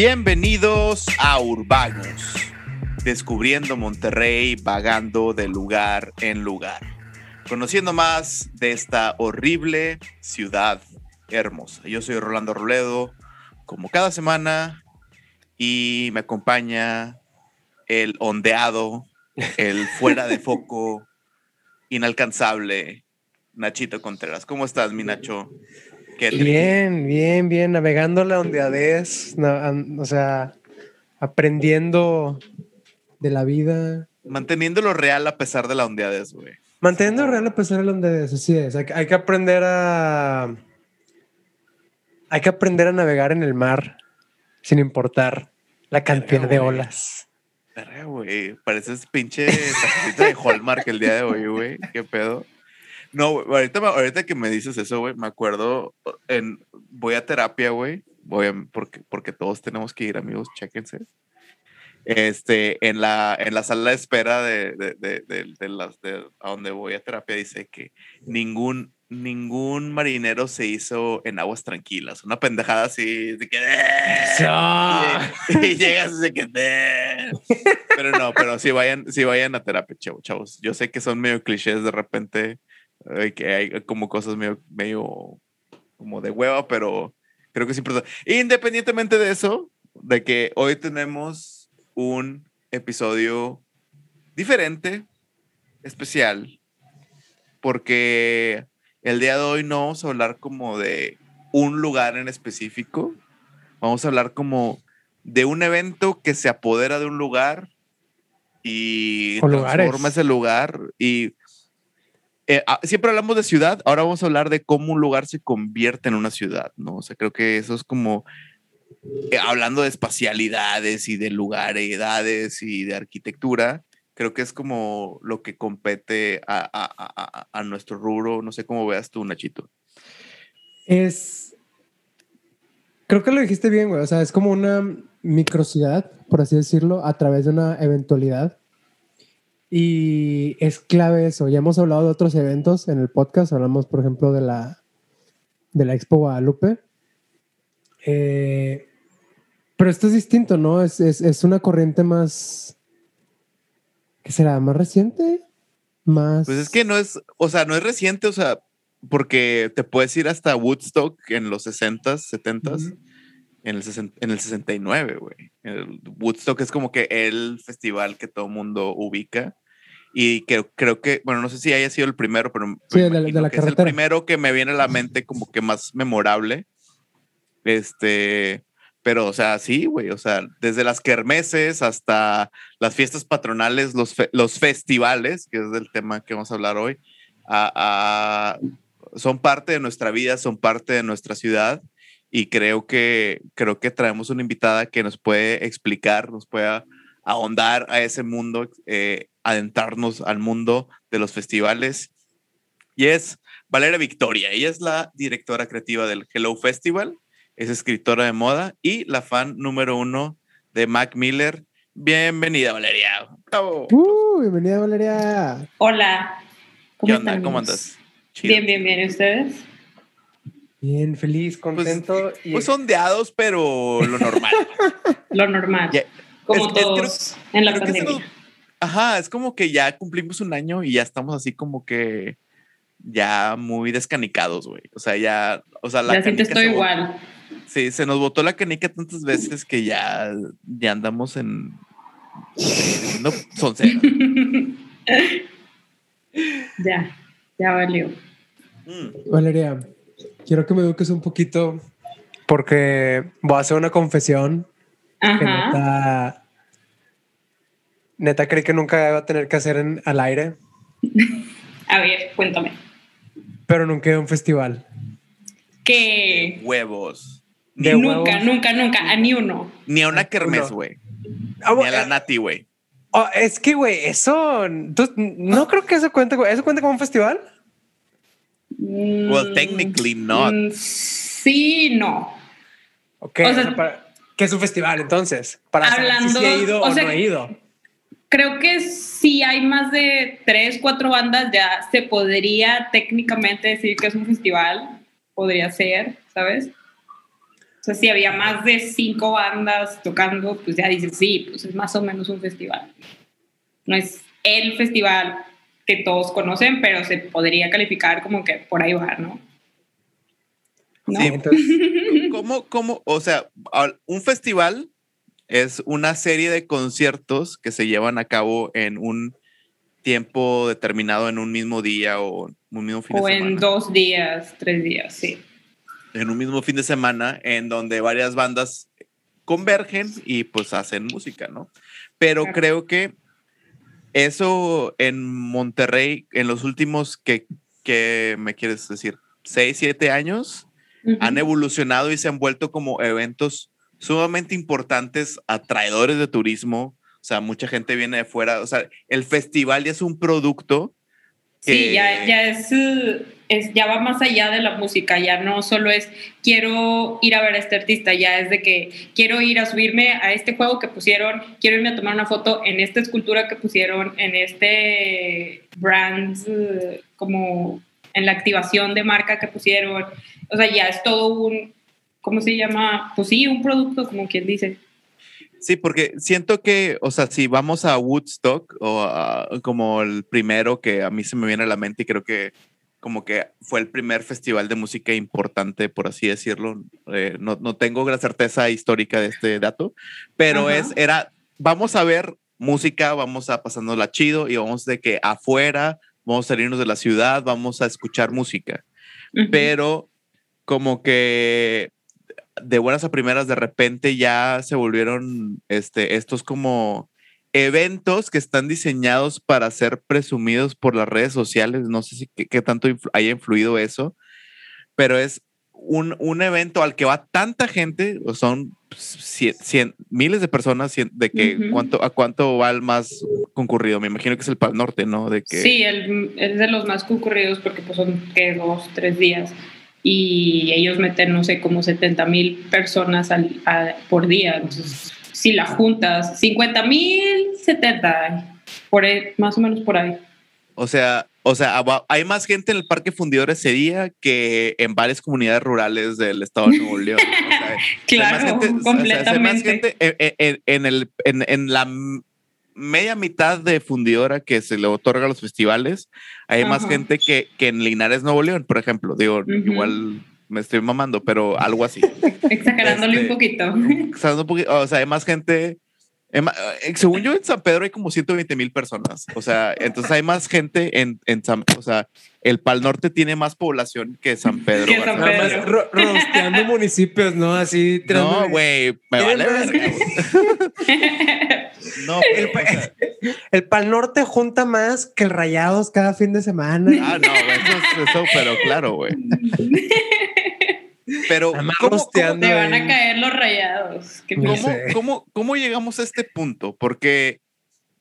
Bienvenidos a Urbanos, descubriendo Monterrey, vagando de lugar en lugar, conociendo más de esta horrible ciudad hermosa. Yo soy Rolando Roledo, como cada semana, y me acompaña el ondeado, el fuera de foco, inalcanzable, Nachito Contreras. ¿Cómo estás, mi Nacho? Bien, bien, bien, navegando la ondeadez, o sea, aprendiendo de la vida. Manteniendo lo real a pesar de la ondeadez, güey. Manteniendo lo real a pesar de la ondeadez, así es. Hay, hay, que aprender a... Hay que aprender a navegar en el mar sin importar la cantidad de olas. güey, pareces pinche de Hallmark el día de hoy, güey. ¿Qué pedo? No, ahorita, ahorita que me dices eso, güey, me acuerdo en voy a terapia, güey. Voy porque, porque todos tenemos que ir, amigos, chéquense. Este, en la, en la sala de espera de, de, de, de, las, de a donde voy a terapia dice que ningún, ningún marinero se hizo en aguas tranquilas. Una pendejada así, de que... Y, llegas y que... Pero no, pero si vayan, si vayan a terapia, chavos. Yo sé que son medio clichés de repente, que hay como cosas medio, medio como de hueva, pero creo que es importante. Independientemente de eso, de que hoy tenemos un episodio diferente, especial, porque el día de hoy no vamos a hablar como de un lugar en específico, vamos a hablar como de un evento que se apodera de un lugar y transforma ese lugar y eh, ah, siempre hablamos de ciudad, ahora vamos a hablar de cómo un lugar se convierte en una ciudad, ¿no? O sea, creo que eso es como eh, hablando de espacialidades y de lugares, edades y de arquitectura, creo que es como lo que compete a, a, a, a nuestro rubro. No sé cómo veas tú, Nachito. Es. Creo que lo dijiste bien, güey. O sea, es como una microcidad, por así decirlo, a través de una eventualidad y es clave eso. Ya hemos hablado de otros eventos en el podcast. Hablamos, por ejemplo, de la, de la Expo Guadalupe. Eh, pero esto es distinto, ¿no? Es, es, es, una corriente más. ¿Qué será? ¿Más reciente? Más. Pues es que no es. O sea, no es reciente, o sea, porque te puedes ir hasta Woodstock en los 60s, 70s. En el, en el 69, güey. Woodstock es como que el festival que todo mundo ubica. Y creo, creo que, bueno, no sé si haya sido el primero, pero sí, de, la, es el primero que me viene a la mente como que más memorable. Este, pero, o sea, sí, güey, o sea, desde las kermeses hasta las fiestas patronales, los, los festivales, que es el tema que vamos a hablar hoy, son parte de nuestra vida, son parte de nuestra ciudad y creo que, creo que traemos una invitada que nos puede explicar, nos pueda ahondar a ese mundo, eh, adentrarnos al mundo de los festivales. Y es Valeria Victoria. Ella es la directora creativa del Hello Festival, es escritora de moda y la fan número uno de Mac Miller. Bienvenida, Valeria. Uh, bienvenida, Valeria. Hola. ¿Cómo ¿Qué onda? ¿Cómo andas? Bien, bien, bien. ¿Y ustedes? Bien, feliz, pues, contento. Pues, pues ondeados, pero lo normal. lo normal. como todos en la pandemia. ajá, es como que ya cumplimos un año y ya estamos así como que ya muy descanicados, güey. O sea, ya, o sea, la ya siento estoy igual. Sí, se nos botó la canica tantas veces que ya, ya andamos en no son cero. ya, ya valió. Mm. Valeria, quiero que me eduques un poquito porque voy a hacer una confesión. Ajá. Que neta, neta creí que nunca iba a tener que hacer en, al aire. a ver, cuéntame. Pero nunca a un festival. ¿Qué? huevos. nunca, nunca, nunca, a ni uno. Ni a una kermés, güey. Ah, ni a la Nati, güey. Oh, es que, güey, eso. No creo que eso cuente. ¿Eso cuenta como un festival? Well, technically not. Mm, sí, no. Ok, ¿qué es un festival entonces? Para hablando, saber si he ido o, no he ido. Creo que si hay más de tres, cuatro bandas, ya se podría técnicamente decir que es un festival. Podría ser, ¿sabes? sea, si había más de cinco bandas tocando, pues ya dices, sí, pues es más o menos un festival. No es el festival que todos conocen, pero se podría calificar como que por ahí va, ¿no? ¿No? Sí, ¿Cómo, cómo, o sea, un festival es una serie de conciertos que se llevan a cabo en un tiempo determinado, en un mismo día o un mismo fin de semana. O en dos días, tres días, sí. En un mismo fin de semana, en donde varias bandas convergen y pues hacen música, ¿no? Pero creo que eso en Monterrey, en los últimos que, que me quieres decir, seis, siete años, han evolucionado y se han vuelto como eventos sumamente importantes, atraedores de turismo. O sea, mucha gente viene de fuera. O sea, el festival ya es un producto. Sí, ya, ya es, es, ya va más allá de la música, ya no solo es quiero ir a ver a este artista, ya es de que quiero ir a subirme a este juego que pusieron, quiero irme a tomar una foto en esta escultura que pusieron, en este brand, como en la activación de marca que pusieron. O sea, ya es todo un, ¿cómo se llama? Pues sí, un producto, como quien dice. Sí, porque siento que, o sea, si vamos a Woodstock o como el primero que a mí se me viene a la mente y creo que como que fue el primer festival de música importante, por así decirlo. Eh, no, no, tengo la certeza histórica de este dato, pero es, era, vamos a ver música, vamos a pasándola chido y vamos de que afuera, vamos a salirnos de la ciudad, vamos a escuchar música. Pero como que de buenas a primeras, de repente ya se volvieron este, estos como eventos que están diseñados para ser presumidos por las redes sociales. No sé si qué, tanto haya influido eso, pero es un, un, evento al que va tanta gente, o son cien, miles de personas, de que cuánto, a cuánto va el más concurrido. Me imagino que es el Pal Norte, ¿no? De que... Sí, el, es de los más concurridos porque pues, son que dos, tres días y ellos meten, no sé, como 70 mil personas al, por día. Entonces, si la juntas, 50 mil, 70, por más o menos por ahí. O sea, o sea, hay más gente en el Parque Fundidor ese día que en varias comunidades rurales del estado de Nuevo León. claro, completamente. hay más gente en, el, en, en la media mitad de fundidora que se le otorga a los festivales, hay más gente que, que, en Linares, Nuevo León, por ejemplo. Digo, igual me estoy mamando, pero algo así. Exagerándole un poquito. Exagerando un poquito. O sea, hay más gente. Eh, según yo, en San Pedro hay como 120 mil personas. O sea, entonces hay más gente en, en San O sea, el Pal Norte tiene más población que San Pedro. Que San Pedro. rosteando municipios, ¿no? Así. No, güey, me vale verga. No, el, el, Pal Norte junta más que el Rayados cada fin de semana. Ah, no, eso, eso pero claro, güey. Pero ¿cómo, te van a caer los rayados? ¿Cómo, ¿cómo, cómo, llegamos a este punto? Porque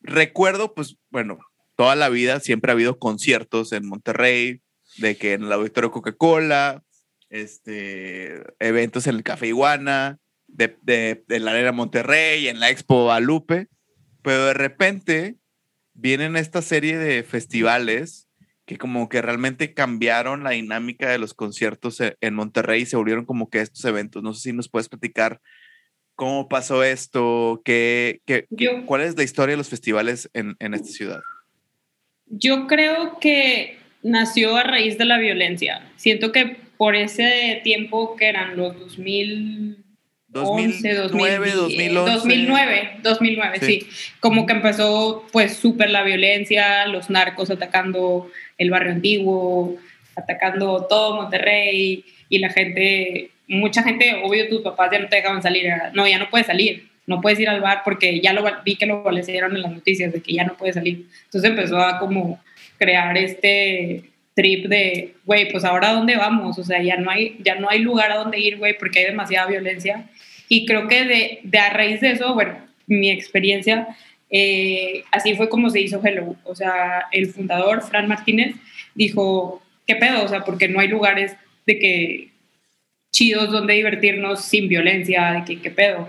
recuerdo, pues, bueno, toda la vida siempre ha habido conciertos en Monterrey, de que en el auditorio Coca-Cola, este, eventos en el Café Iguana, de, de, de la Arena Monterrey, en la Expo Guadalupe, pero de repente vienen esta serie de festivales que como que realmente cambiaron la dinámica de los conciertos e, en Monterrey y se volvieron como que estos eventos. No sé si nos puedes platicar cómo pasó esto, qué, qué, cuál es la historia de los festivales en, en esta ciudad. Yo creo que nació a raíz de la violencia. Siento que por ese tiempo que eran los 2000 2009, 2011. 2009, 2009, sí. Como que empezó pues súper la violencia, los narcos atacando el barrio antiguo, atacando todo Monterrey y la gente, mucha gente, obvio tus papás ya no te dejaban salir, no, ya no puedes salir, no puedes ir al bar porque ya lo vi que lo valieron en las noticias de que ya no puedes salir. Entonces empezó a como crear este trip de, güey, pues ahora dónde vamos, o sea, ya no hay, ya no hay lugar a dónde ir, güey, porque hay demasiada violencia y creo que de, de a raíz de eso, bueno, mi experiencia, eh, así fue como se hizo Hello. O sea, el fundador, Fran Martínez, dijo, ¿qué pedo? O sea, porque no hay lugares de que chidos donde divertirnos sin violencia, de que qué pedo.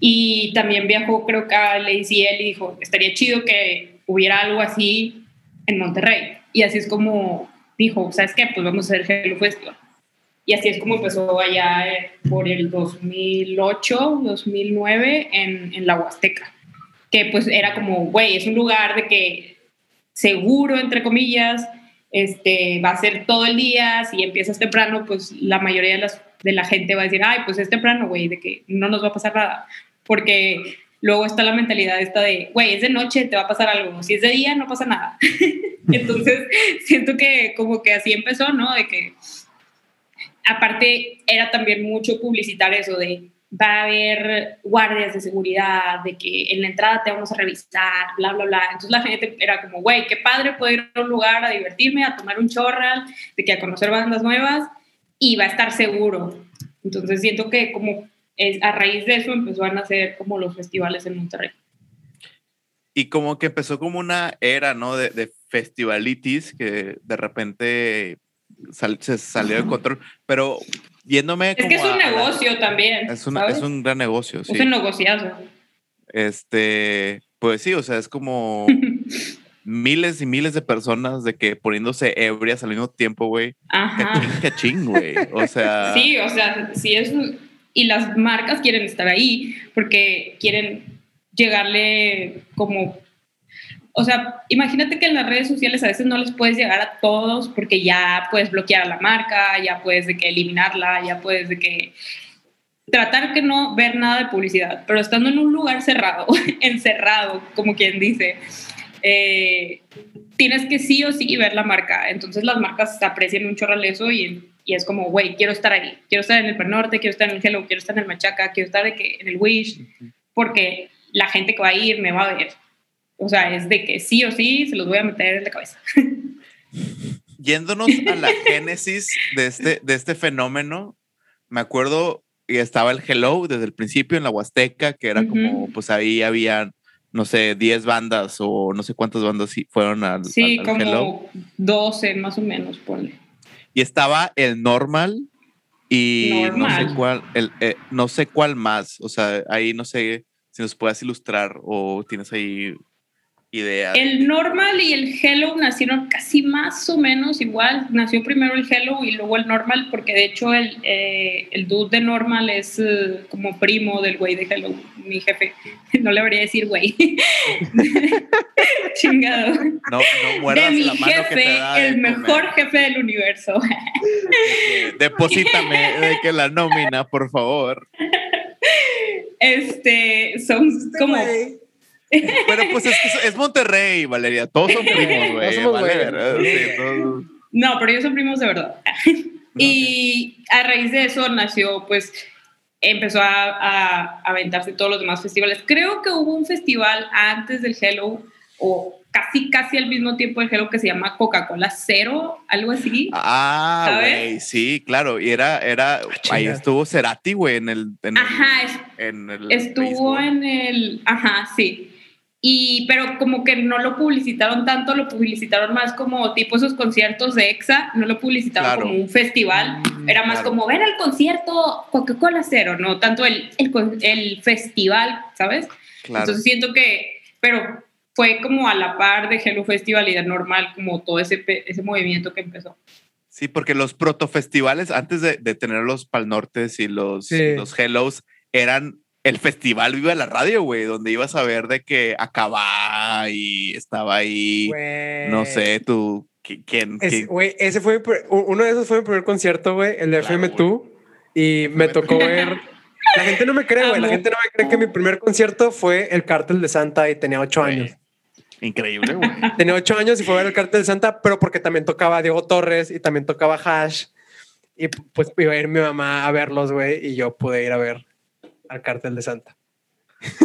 Y también viajó, creo que a Lazy y dijo, estaría chido que hubiera algo así en Monterrey. Y así es como dijo, ¿sabes qué? Pues vamos a hacer Hello Festival. Y así es como empezó allá eh, por el 2008, 2009 en, en la Huasteca. Que pues era como, güey, es un lugar de que seguro, entre comillas, este, va a ser todo el día, si empiezas temprano, pues la mayoría de, las, de la gente va a decir, ay, pues es temprano, güey, de que no nos va a pasar nada, porque luego está la mentalidad esta de, güey, es de noche, te va a pasar algo, si es de día, no pasa nada. Entonces, siento que como que así empezó, ¿no? De que, aparte, era también mucho publicitar eso de, va a haber guardias de seguridad, de que en la entrada te vamos a revisar, bla, bla, bla. Entonces la gente era como, güey, qué padre poder ir a un lugar a divertirme, a tomar un chorral, de que a conocer bandas nuevas y va a estar seguro. Entonces siento que como es, a raíz de eso empezó a nacer como los festivales en Monterrey. Y como que empezó como una era, ¿no? De, de festivalitis que de repente se salió de control. Pero yéndome. Es que es un negocio también. Es, es, un gran negocio. Sí. Es un negociazo. Este, pues sí, o sea, es como miles y miles de personas de que poniéndose ebrias al mismo tiempo, güey. Ajá. Ching, güey. O sea. Sí, o sea, sí es. Y las marcas quieren estar ahí porque quieren llegarle como o sea, imagínate que en las redes sociales a veces no les puedes llegar a todos porque ya puedes bloquear a la marca, ya puedes de que eliminarla, ya puedes de que tratar que no ver nada de publicidad, pero estando en un lugar cerrado, encerrado, como quien dice, eh, tienes que sí o sí ver la marca. Entonces las marcas aprecian un chorral eso y, y es como, güey, quiero estar ahí, quiero estar en el Pernorte, quiero estar en el Hello, quiero estar en el Machaca, quiero estar de que, en el Wish, porque la gente que va a ir me va a ver. O sea, es de que sí o sí se los voy a meter en la cabeza. Yéndonos a la génesis de este, de este fenómeno, me acuerdo y estaba el Hello desde el principio en la Huasteca, que era como, pues ahí había, no sé, 10 bandas o no sé cuántas bandas fueron al, sí, como 12 más o menos, ponle. Y estaba el Normal y no sé cuál, el, eh, no sé cuál más, o sea, ahí no sé si nos puedes ilustrar o tienes ahí el normal y el hello nacieron casi más o menos igual. Nació primero el hello y luego el normal, porque de hecho el, eh, el dude de normal es eh, como primo del güey de hello, mi jefe. No le debería decir güey. Chingado. No, no muerdas de mi la mano jefe, que te da el mejor jefe del universo. Deposítame de que la nómina, por favor. Este, son como... Pero pues es, es Monterrey, Valeria. Todos son primos, güey. Vale, No, pero ellos son primos de verdad. y a raíz de eso nació, pues, empezó a, a, aventarse todos los demás festivales. Creo que hubo un festival antes del Hello, o casi, casi al mismo tiempo del Hello, que se llama Coca-Cola Cero, algo así. Ah, güey, sí, claro. Y era, era, ah, ahí estuvo Cerati, güey, en el, en ajá, en el estuvo en el, ajá, sí. Y, pero como que no lo publicitaron tanto, lo publicitaron más como tipo esos conciertos de EXA, no lo publicitaron como un festival, mm, era más como ver el concierto Coca-Cola Cero, no tanto el, el, el festival, ¿sabes? Entonces siento que, pero fue como a la par de Hello Festival y de Normal, como todo ese, ese movimiento que empezó. Sí, porque los protofestivales, antes de, de tener los Pal Nortes y los, los Hellos, eran el festival Viva la Radio, güey, donde ibas a ver de que acababa y estaba ahí, no sé, tú, ¿quién? Güey, ese fue, uno de esos fue mi primer concierto, güey, el de FM2, y me tocó ver... La gente no me cree, güey, la gente no me cree que mi primer concierto fue el Cártel de Santa y tenía ocho años. Increíble, güey. Tenía ocho años y fue a ver el Cártel de Santa, pero porque también tocaba Diego Torres y también tocaba Hash. Y pues iba a ir mi mamá a verlos, güey, y yo pude ir a ver al cartel de Santa.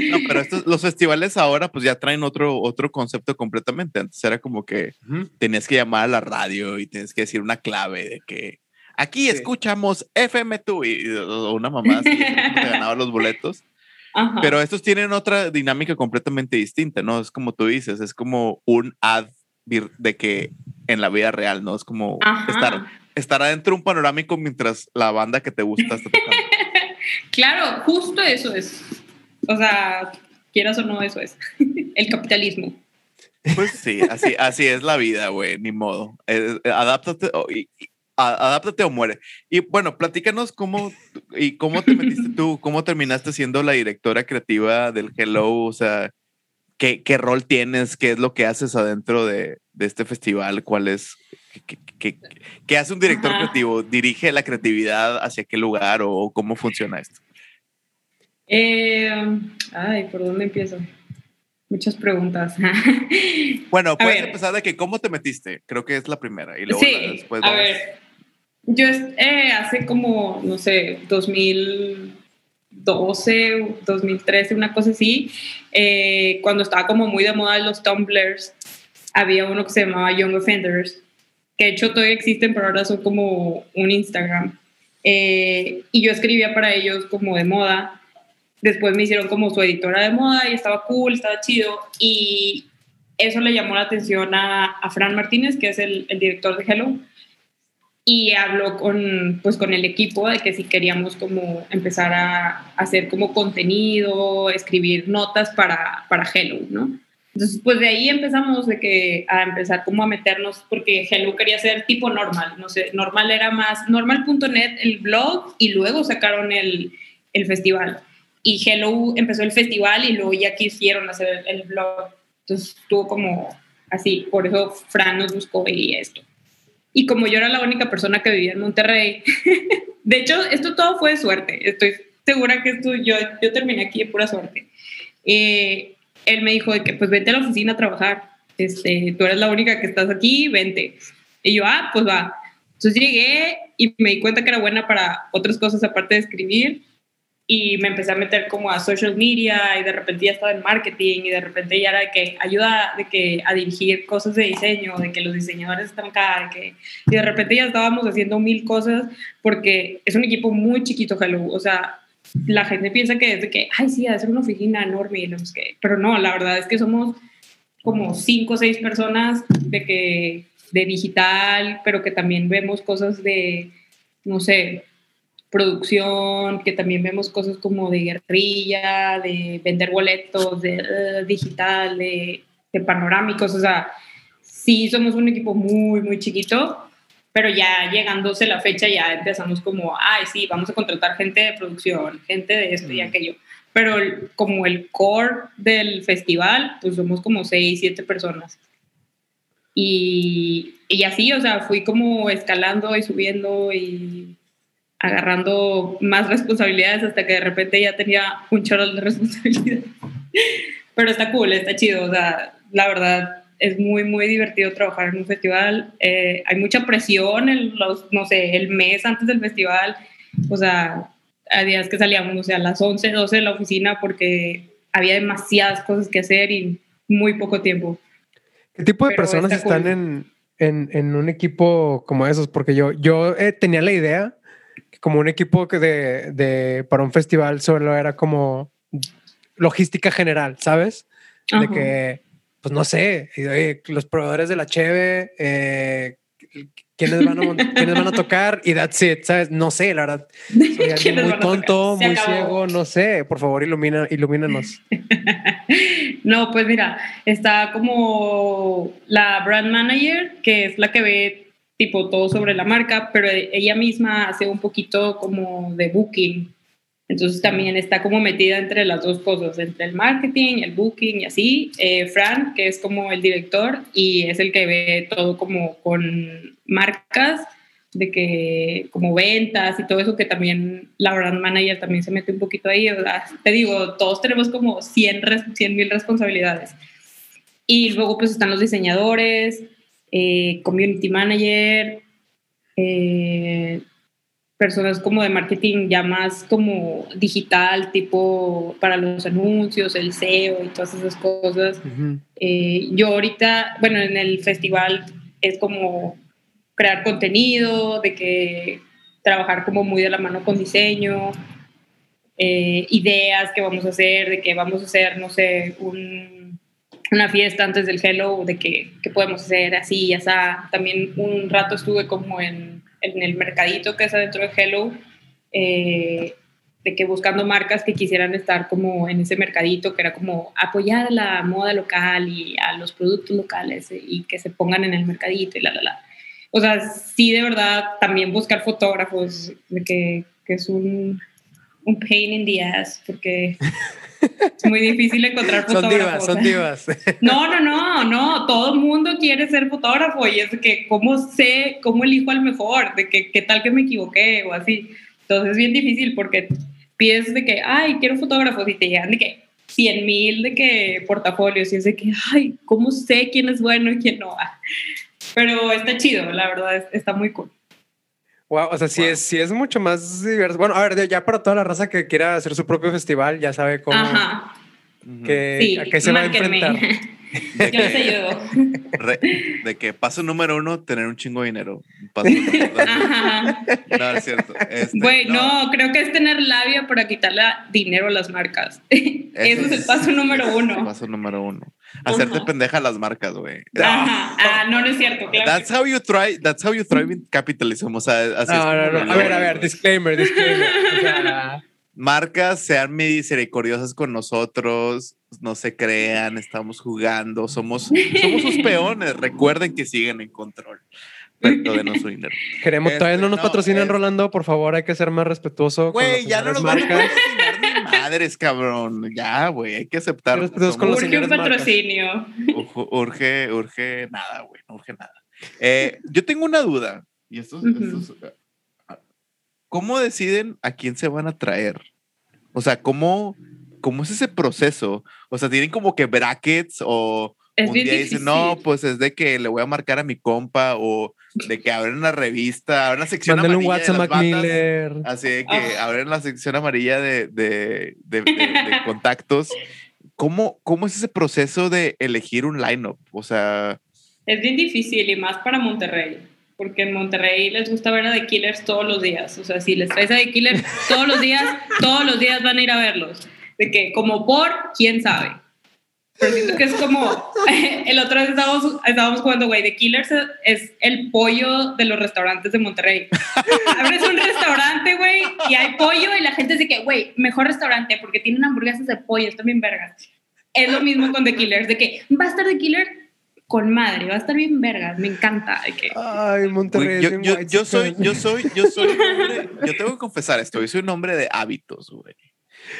No, pero estos, los festivales ahora pues ya traen otro, otro concepto completamente. Antes era como que tenías que llamar a la radio y tienes que decir una clave de que aquí escuchamos FM2 y una mamá así, te ganaba los boletos. Pero estos tienen otra dinámica completamente distinta, ¿no? Es como tú dices, es como un ad de que en la vida real, ¿no? Es como estar, estar adentro de un panorámico mientras la banda que te gusta está tocando. Claro, justo eso es. O sea, quieras o no, eso es. El capitalismo. Pues sí, así, así es la vida, güey, ni modo. Eh, eh, adáptate. adáptate o muere. Y bueno, platícanos cómo y cómo te metiste tú, cómo terminaste siendo la directora creativa del Hello, o sea, qué, rol tienes, qué es lo que haces adentro de, de este festival, cuál es, qué, hace un director creativo, dirige la creatividad hacia qué lugar o, cómo funciona esto. Eh, ay, ¿por dónde empiezo? Muchas preguntas. bueno, puedes empezar de que cómo te metiste, creo que es la primera. Y luego sí, después a ver, yo eh, hace como, no sé, 2012, 2013, una cosa así, eh, cuando estaba como muy de moda los tumblers, había uno que se llamaba Young Offenders, que de hecho todavía existen, pero ahora son como un Instagram. Eh, y yo escribía para ellos como de moda. Después me hicieron como su editora de moda y estaba cool, estaba chido. Y eso le llamó la atención a, a Fran Martínez, que es el, el director de Hello y habló con, pues, con el equipo de que si queríamos como empezar a hacer como contenido, escribir notas para, para Hello, ¿no? Entonces, pues de ahí empezamos de que a empezar como a meternos, porque Hello quería ser tipo normal, no sé, normal era más, normal.net el blog y luego sacaron el, el festival. Y Hello empezó el festival y luego ya quisieron hacer el, blog. Entonces estuvo como así, por eso Fran nos buscó y esto. Y como yo era la única persona que vivía en Monterrey, de hecho, esto todo fue de suerte. Estoy segura que esto, yo, yo terminé aquí de pura suerte. Eh, él me dijo de que pues vente a la oficina a trabajar. Este, tú eres la única que estás aquí, vente. Y yo, ah, pues va. Entonces llegué y me di cuenta que era buena para otras cosas aparte de escribir y me empecé a meter como a social media y de repente ya estaba en marketing y de repente ya era de que ayuda de que a dirigir cosas de diseño, de que los diseñadores están acá, que, y de repente ya estábamos haciendo mil cosas porque es un equipo muy chiquito Hello, o sea, la gente piensa que es de que, ay, sí, hacer una oficina enorme, y que, pero no, la verdad es que somos como cinco o seis personas de que de digital, pero que también vemos cosas de, no sé, producción, que también vemos cosas como de guerrilla, de vender boletos, de eh, digital, de, panorámicos, o sea, sí somos un equipo muy, muy chiquito, pero ya llegándose la fecha ya empezamos como, ay, sí, vamos a contratar gente de producción, gente de esto y aquello. Pero como el core del festival, pues somos como seis, siete personas. Y, y así, o sea, fui como escalando y subiendo y agarrando más responsabilidades hasta que de repente ya tenía un chorro de responsabilidades. Pero está cool, está chido, o sea, la verdad es muy, muy divertido trabajar en un festival. Eh, hay mucha presión en los, no sé, el mes antes del festival, o sea, a días que salíamos, o sea, a las 11, 12 de la oficina porque había demasiadas cosas que hacer y muy poco tiempo. ¿Qué tipo de personas están en, en, en, un equipo como esos? Porque yo, yo eh, tenía la idea como un equipo que de, de, para un festival solo era como logística general, ¿sabes? De que, pues no sé, los proveedores de la Cheve, eh, ¿quiénes, van a, ¿quiénes van a tocar y that's it, ¿sabes? No sé, la verdad. Soy muy tonto, muy ciego, no sé. Por favor, ilumina, ilumínanos. no, pues mira, está como la brand manager, que es la que ve tipo todo sobre la marca, pero ella misma hace un poquito como de booking. Entonces también está como metida entre las dos cosas, entre el marketing, el booking y así. Eh, Fran, que es como el director y es el que ve todo como con marcas, de que como ventas y todo eso, que también la brand manager también se mete un poquito ahí. te digo, todos tenemos como 100 mil responsabilidades. Y luego pues están los diseñadores, eh, community manager, eh, personas como de marketing ya más como digital, tipo para los anuncios, el SEO y todas esas cosas. Eh, yo ahorita, bueno, en el festival es como crear contenido, de que trabajar como muy de la mano con diseño, ideas que vamos a hacer, de que vamos a hacer, no sé, un una fiesta antes del Hello, de que, podemos hacer así y así. También un rato estuve como en, en el mercadito que es adentro de Hello, eh, de que buscando marcas que quisieran estar como en ese mercadito, que era como apoyar a la moda local y a los productos locales y que se pongan en el mercadito y la, la, la. o sea, sí de verdad también buscar fotógrafos, que, que es un, un pain in the ass, porque es muy difícil encontrar fotógrafos. Son divas, son divas. No, no, no, no, todo el mundo quiere ser fotógrafo y es que cómo sé, cómo elijo al mejor, de que qué tal que me equivoqué o así. Entonces es bien difícil porque pides de que, ay, quiero fotógrafos y te llegan de que 100 mil de que portafolios y es de que, ay, ¿cómo sé quién es bueno y quién no? Pero está chido, la verdad, está muy cool. Wow, o sea, sí, es, sí es mucho más diverso. Bueno, a ver, ya para toda la raza que quiera hacer su propio festival, ya sabe cómo. Ajá. Que, Sí, a qué se va a enfrentar. Yo les ayudo. Re- de que paso número uno, tener un chingo de dinero. Paso número dos- Ajá. No, es cierto. Este, Güey, no. creo que es tener labia para quitarle dinero a las marcas. Ese es el paso número uno. Paso número uno. Hacerte Ajá. pendeja a las marcas, güey. Ajá. Ah, no, no es cierto, claro. That's how you try, that's how you thrive in capitalism. O sea, así es No, no, como no. lo A ver, a ver, disclaimer, disclaimer. O sea, Marcas sean misericordiosas con nosotros, no se crean, estamos jugando, somos, somos sus peones. Recuerden que siguen en control. Su dinero. queremos, todavía Este, no nos no, patrocinan, es- Rolando. Por favor, hay que ser más respetuoso. con Güey, ya no nos van a marcas. patrocinar ni madres, cabrón. Ya, güey, hay que aceptar. Los Urge un patrocinio. Urge, urge, urge nada, güey, no urge nada. Eh, yo tengo una duda, y esto, es, ah, ¿cómo deciden a quién se van a traer? O sea, ¿cómo, cómo es ese proceso? O sea, ¿tienen como que brackets o Es un día difícil. dicen, no, pues es de que le voy a marcar a mi compa o de que abren una revista, abren una sección Mándale un amarilla de WhatsApp a las Mac bandas. Miller. Así de que Ah. abren la sección amarilla de, de, de- de- de contactos. ¿Cómo, ¿Cómo es ese proceso de elegir un lineup? O sea, Es bien difícil y más para Monterrey. Porque en Monterrey les gusta ver a The Killers todos los días. O sea, si les traes a The Killers todos los días, todos los días van a ir a verlos. De que, como por, quién sabe. Pero siento que es como. El otro día estábamos, estábamos jugando, güey. The Killers es, el pollo de los restaurantes de Monterrey. Abres un restaurante, güey, y hay pollo, y la gente dice que, güey, mejor restaurante porque tienen hamburguesas de pollo, están bien vergas. Es lo mismo con The Killers, de que va a estar The Killer con madre, va a estar bien vergas, me encanta. que, Ay, Monterrey. yo, yo, yo soy, yo soy, yo soy hombre, yo tengo que confesar esto, yo soy un hombre de hábitos, güey.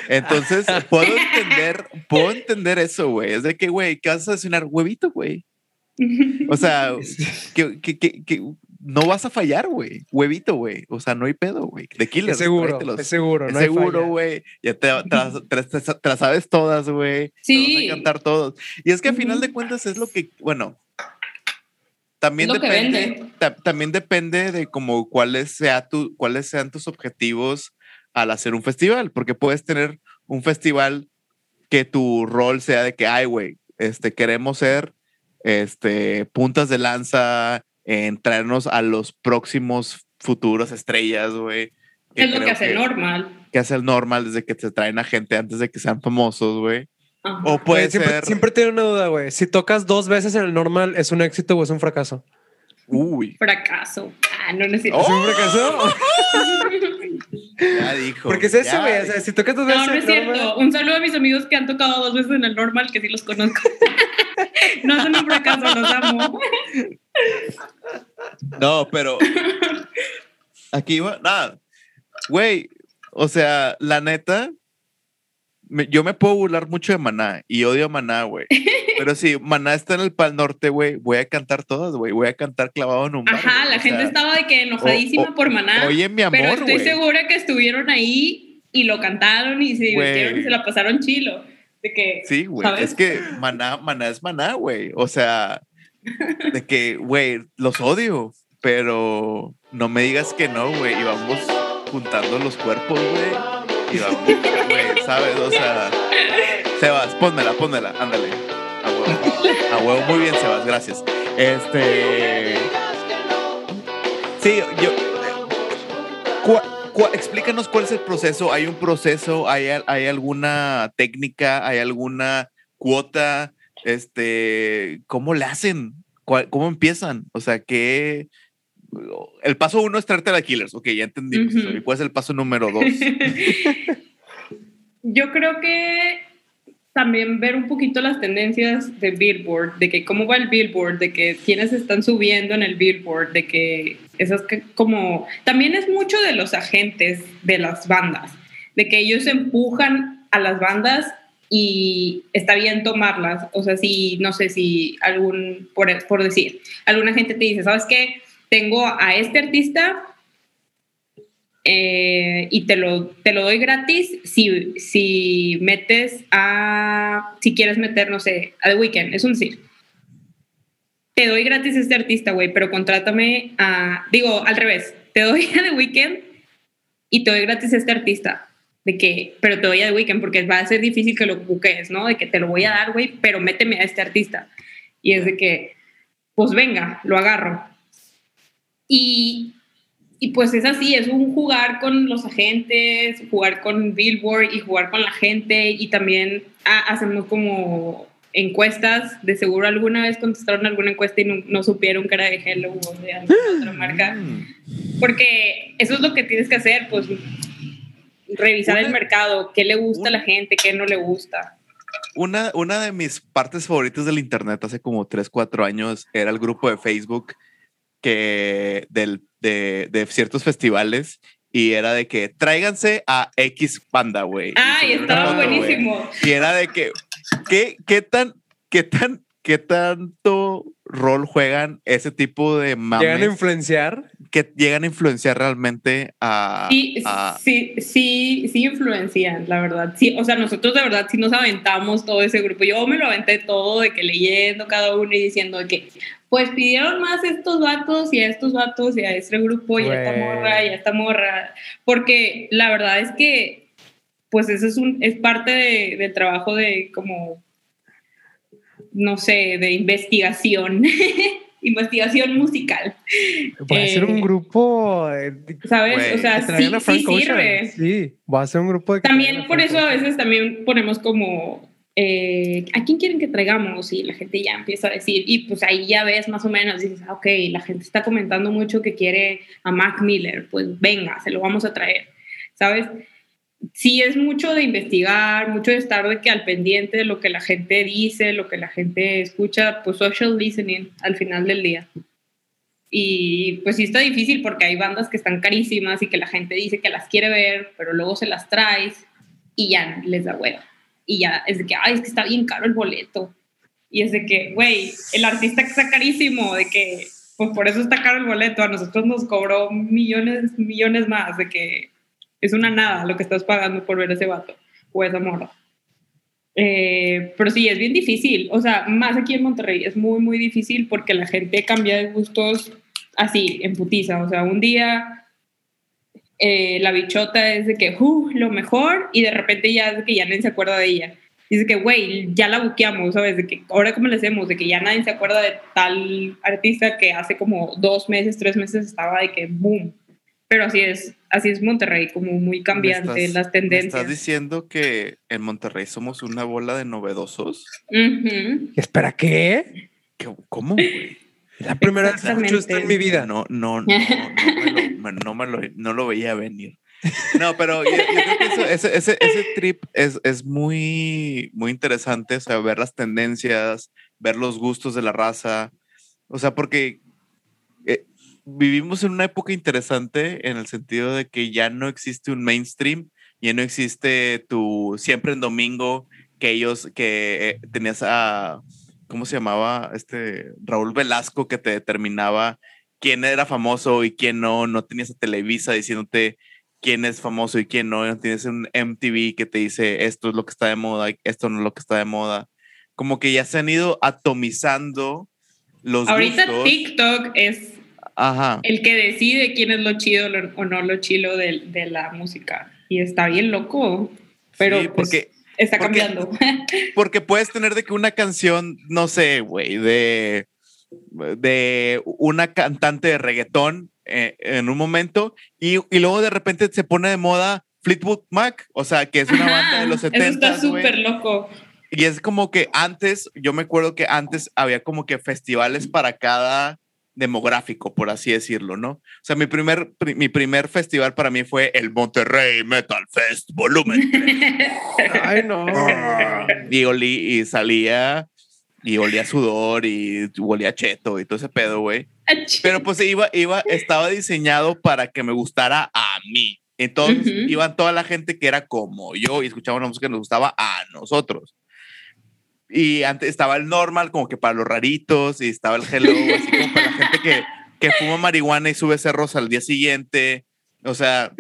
Entonces, puedo entender, puedo entender eso, güey. Es de que, güey, ¿qué vas a desayunar? Huevito, güey. O sea, que, que, que, que no vas a fallar, güey. Huevito, güey. O sea, no hay pedo, güey. De killer. Es seguro, es seguro. Es no seguro, güey. Ya te, te, te las- te sabes todas, güey. Sí. Te vas a cantar todos. Y es que a final de cuentas es lo que, bueno, también depende, ta- también depende de como cuáles sea tu, cuáles sean tus objetivos al hacer un festival, porque puedes tener un festival que tu rol sea de que, ay, güey, este, queremos ser, este, puntas de lanza en traernos a los próximos futuros estrellas, güey. es lo que hace normal. que hace el normal desde que te traen a gente antes de que sean famosos, güey. O puede Güey, siempre, ser. siempre tiene una duda, güey. Si tocas dos veces en el normal, ¿es un éxito o es un fracaso? Uy, Fracaso. Ah, no necesito. Oh. ¿Es un fracaso? ya dijo. Porque es eso, güey. O sea, si tocas dos veces No, no es normal- cierto. Un saludo a mis amigos que han tocado dos veces en el normal, que sí los conozco. no son un fracaso, los amo. No, pero. Aquí va. Nada. Güey, o sea, la neta. Me- yo me puedo burlar mucho de Maná y odio a Maná, güey. Pero si Maná está en el Pal Norte, güey, voy a cantar todas, güey. Voy a cantar clavado en un bar. Ajá, la gente sea, estaba de que enojadísima o- por Maná. Oye, mi amor, pero estoy güey. segura que estuvieron ahí y lo cantaron y se divirtieron y se la pasaron chilo. De que, Sí, güey. Es que Maná, Maná es Maná, güey. O sea, de que, güey, los odio, pero no me digas que no, güey. Y vamos juntando los cuerpos, güey. Y vamos, güey, ¿sabes? O sea, Sebas, pónmela, pónmela, ándale. A huevo. A huevo, muy bien, Sebas, gracias. Este. Sí, yo. ¿Cuál- cuál- explícanos cuál es el proceso. ¿Hay un proceso? ¿Hay, hay alguna técnica? ¿Hay alguna cuota? Este, ¿Cómo le hacen? ¿Cuál- ¿Cómo empiezan? O sea, ¿qué? El paso uno es traerte a la Killers. Ok, ya entendimos. Ujú. ¿Y cuál es el paso número dos? Yo creo que también ver un poquito las tendencias de Billboard, de que cómo va el Billboard, de que quiénes están subiendo en el Billboard, de que esas que como también es mucho de los agentes de las bandas, de que ellos empujan a las bandas y está bien tomarlas, o sea, si no sé si algún por, por decir, alguna gente te dice, "¿Sabes qué? Tengo a este artista eh, y te lo, te lo doy gratis si, si metes a, si quieres meter, no sé, a The Weeknd, es un decir. Te doy gratis a este artista, güey, pero contrátame a, digo, al revés, te doy a The Weeknd y te doy gratis a este artista. De que, pero te doy a The Weeknd porque va a ser difícil que lo buques, ¿no? De que te lo voy a dar, güey, pero méteme a este artista. Y es de que, pues venga, lo agarro. Y y pues es así, es un jugar con los agentes, jugar con Billboard y jugar con la gente y también hacemos como encuestas, de seguro alguna vez contestaron alguna encuesta y no, supieron que era de Hello o de otra marca, mm. porque eso es lo que tienes que hacer, pues revisar el mercado, qué le gusta a la gente, qué no le gusta. Una, una de mis partes favoritas del internet hace como 3, 4 años era el grupo de Facebook que del de, de ciertos festivales y era de que tráiganse a X banda, güey. Ay, estaba buenísimo. Y era de que, ¿qué, qué tan, qué tan, qué tanto rol juegan ese tipo de mames? ¿Llegan a influenciar? Que llegan a influenciar realmente a... Sí, sí, sí, sí influencian, la verdad. Sí, o sea, nosotros de verdad sí nos aventamos todo ese grupo. Yo me lo aventé todo de que leyendo cada uno y diciendo que, pues pidieron más estos vatos y a estos vatos y a este grupo y a esta morra y a esta morra, porque la verdad es que pues eso es, un, es parte de, del trabajo de como, no sé, de investigación, investigación musical. Va a ser un eh, grupo, ¿sabes? o sea, sí, sí sirve. Sí, va a ser un grupo de... También por eso a veces también ponemos como eh, ¿a quién quieren que traigamos? Y la gente ya empieza a decir, y pues ahí ya ves más o menos, dices, ah, ok, la gente está comentando mucho que quiere a Mac Miller, pues venga, se lo vamos a traer, ¿sabes? Sí es mucho de investigar, mucho de estar de que al pendiente de lo que la gente dice, lo que la gente escucha, pues social listening al final del día. Y pues sí está difícil porque hay bandas que están carísimas y que la gente dice que las quiere ver, pero luego se las traes y ya les da hueva y ya es de que, ay, es que está bien caro el boleto. Y es de que, güey, el artista está carísimo, de que, pues por eso está caro el boleto. A nosotros nos cobró millones, millones más, de que es una nada lo que estás pagando por ver ese vato o esa morra. Eh, pero sí, es bien difícil. O sea, más aquí en Monterrey es muy, muy difícil porque la gente cambia de gustos así, en putiza. O sea, un día eh, la bichota es de que, uh, lo mejor, y de repente ya es que ya nadie se acuerda de ella. Dice que, güey, ya la buqueamos, ¿sabes? De que ahora cómo le hacemos, de que ya nadie se acuerda de tal artista que hace como dos meses, tres meses estaba de que, boom. Pero así es, así es Monterrey, como muy cambiante las tendencias. ¿Estás diciendo que en Monterrey somos una bola de novedosos? ¿Espera qué? ¿Cómo, güey? La primera vez que escucho esto en mi vida. No, no, no, no, me lo, no, lo, veía venir. No, pero yo, creo que ese, ese, ese, trip es, es muy, muy interesante, o sea, ver las tendencias, ver los gustos de la raza, o sea, porque vivimos en una época interesante en el sentido de que ya no existe un mainstream, ya no existe tu siempre en domingo que ellos, que eh, tenías a ¿cómo se llamaba? Este Raúl Velasco que te determinaba quién era famoso y quién no, no tenías a Televisa diciéndote quién es famoso y quién no, no tienes un MTV que te dice esto es lo que está de moda, esto no es lo que está de moda. Como que ya se han ido atomizando los Ahorita TikTok es el que decide quién es lo chido o no lo chilo de, de la música. Y está bien loco. Pero sí, pues, porque Está cambiando. Porque puedes tener de que una canción, no sé, güey, de, de una cantante de reggaetón eh, en un momento y, y, luego de repente se pone de moda Fleetwood Mac, o sea, que es una banda de los 70. Eso está súper loco. Y es como que antes, yo me acuerdo que antes había como que festivales para cada demográfico, por así decirlo, ¿no? O sea, mi primer, mi primer festival para mí fue el Monterrey Metal Fest Volumen. Ay, no. y, olí, y salía y olía sudor y olía cheto y todo ese pedo, güey. Pero pues iba, iba, estaba diseñado para que me gustara a mí. Entonces iban toda la gente que era como yo y escuchaba una música que nos gustaba a nosotros. Y antes estaba el normal, como que para los raritos, y estaba el hello, así como para la gente que, que fuma marihuana y sube cerros al día siguiente. O sea,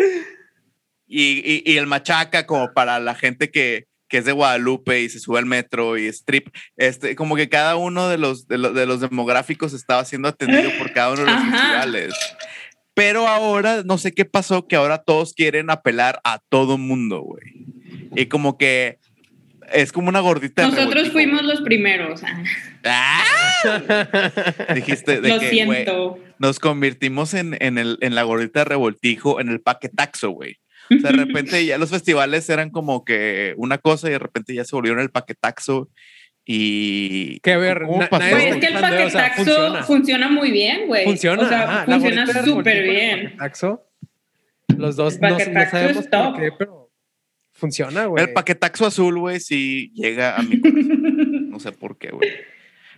y, y, el machaca, como para la gente que, que es de Guadalupe y se sube al metro y strip. Este, como que cada uno de los, de, los, de los demográficos estaba siendo atendido por cada uno de los festivales. Pero ahora, no sé qué pasó, que ahora todos quieren apelar a todo mundo, güey. Y como que es como una gordita. Nosotros fuimos los primeros. Ah. Dijiste de Lo siento. nos convertimos en, en, el, en la gordita de revoltijo, en el paquetaxo, güey. O sea, de repente ya los festivales eran como que una cosa y de repente ya se volvieron el paquetaxo. Y. Que ver, es que el paquetaxo funciona. muy bien, güey. Funciona. O sea, funciona súper bien. Paquetaxo. Los dos no, sabemos por qué, pero Funciona, güey. El paquetaxo azul, güey, sí llega a mi corazón. no sé por qué, güey.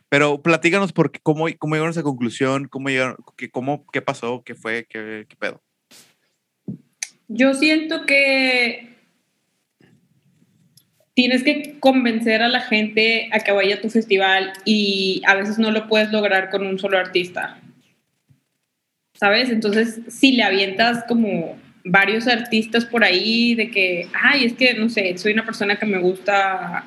Pero platícanos por qué, cómo, cómo llegaron a esa conclusión, cómo llegaron, qué, cómo, qué pasó, qué fue, qué, qué pedo. Yo siento que tienes que convencer a la gente a que vaya a tu festival y a veces no lo puedes lograr con un solo artista. ¿Sabes? Entonces, si le avientas como varios artistas por ahí de que, ay, es que, no sé, soy una persona que me gusta,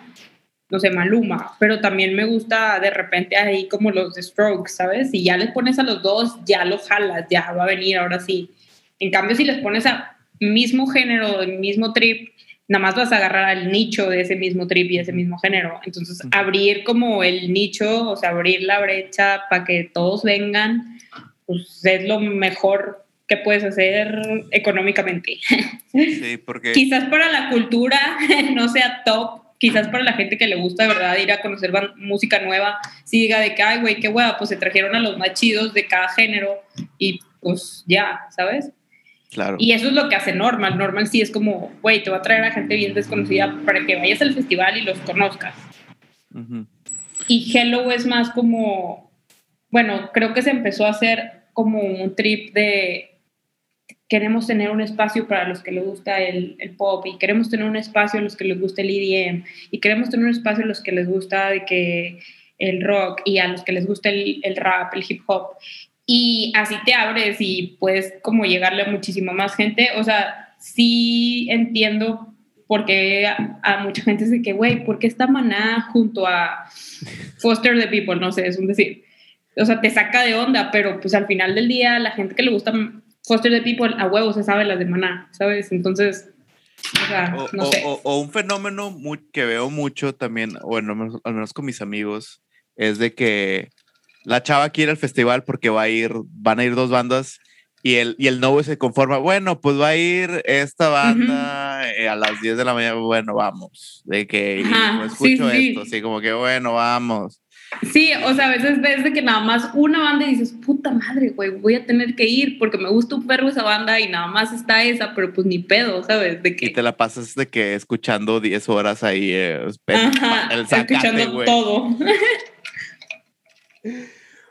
no sé, Maluma, pero también me gusta de repente ahí como los de Strokes, ¿sabes? Si ya les pones a los dos, ya lo jalas, ya va a venir, ahora sí. En cambio, si les pones a mismo género, el mismo trip, nada más vas a agarrar al nicho de ese mismo trip y ese mismo género. Entonces, abrir como el nicho, o sea, abrir la brecha para que todos vengan, pues es lo mejor que puedes hacer económicamente. Sí, porque... quizás para la cultura no sea top, quizás para la gente que le gusta de verdad ir a conocer música nueva, si diga de que, ay, güey, qué hueva, pues se trajeron a los más chidos de cada género y pues ya, ¿sabes? Claro. Y eso es lo que hace Normal. Normal sí es como, güey, te va a traer a gente bien desconocida para que vayas al festival y los conozcas. Y Hello es más como, bueno, creo que se empezó a hacer como un trip de queremos tener un espacio para los que les gusta el, pop y queremos tener un espacio a los que les gusta el EDM y queremos tener un espacio a los que les gusta de que el rock y a los que les gusta el, rap, el hip hop. Y así te abres y puedes como llegarle a muchísima más gente. O sea, sí entiendo por qué a, mucha gente dice que, güey, ¿por qué está Maná junto a Foster the People? No sé, es un decir. O sea, te saca de onda, pero pues al final del día la gente que le gusta Foster the People a huevo se sabe las de Maná, ¿sabes? Entonces, o sea, no sé. O, un fenómeno muy, que veo mucho también, bueno, al menos con mis amigos, es de que la chava quiere al festival porque va a ir, van a ir dos bandas y el, y el novio se conforma, bueno, pues va a ir esta banda eh, a las 10 de la mañana, bueno, vamos, de que escucho esto, así como que, bueno, vamos. Sí, o sea, a veces ves de que nada más una banda y dices, puta madre, güey, voy a tener que ir porque me gusta un perro esa banda y nada más está esa, pero pues ni pedo, ¿sabes? De que... Y te la pasas de que escuchando 10 horas ahí, eh, escuchando todo.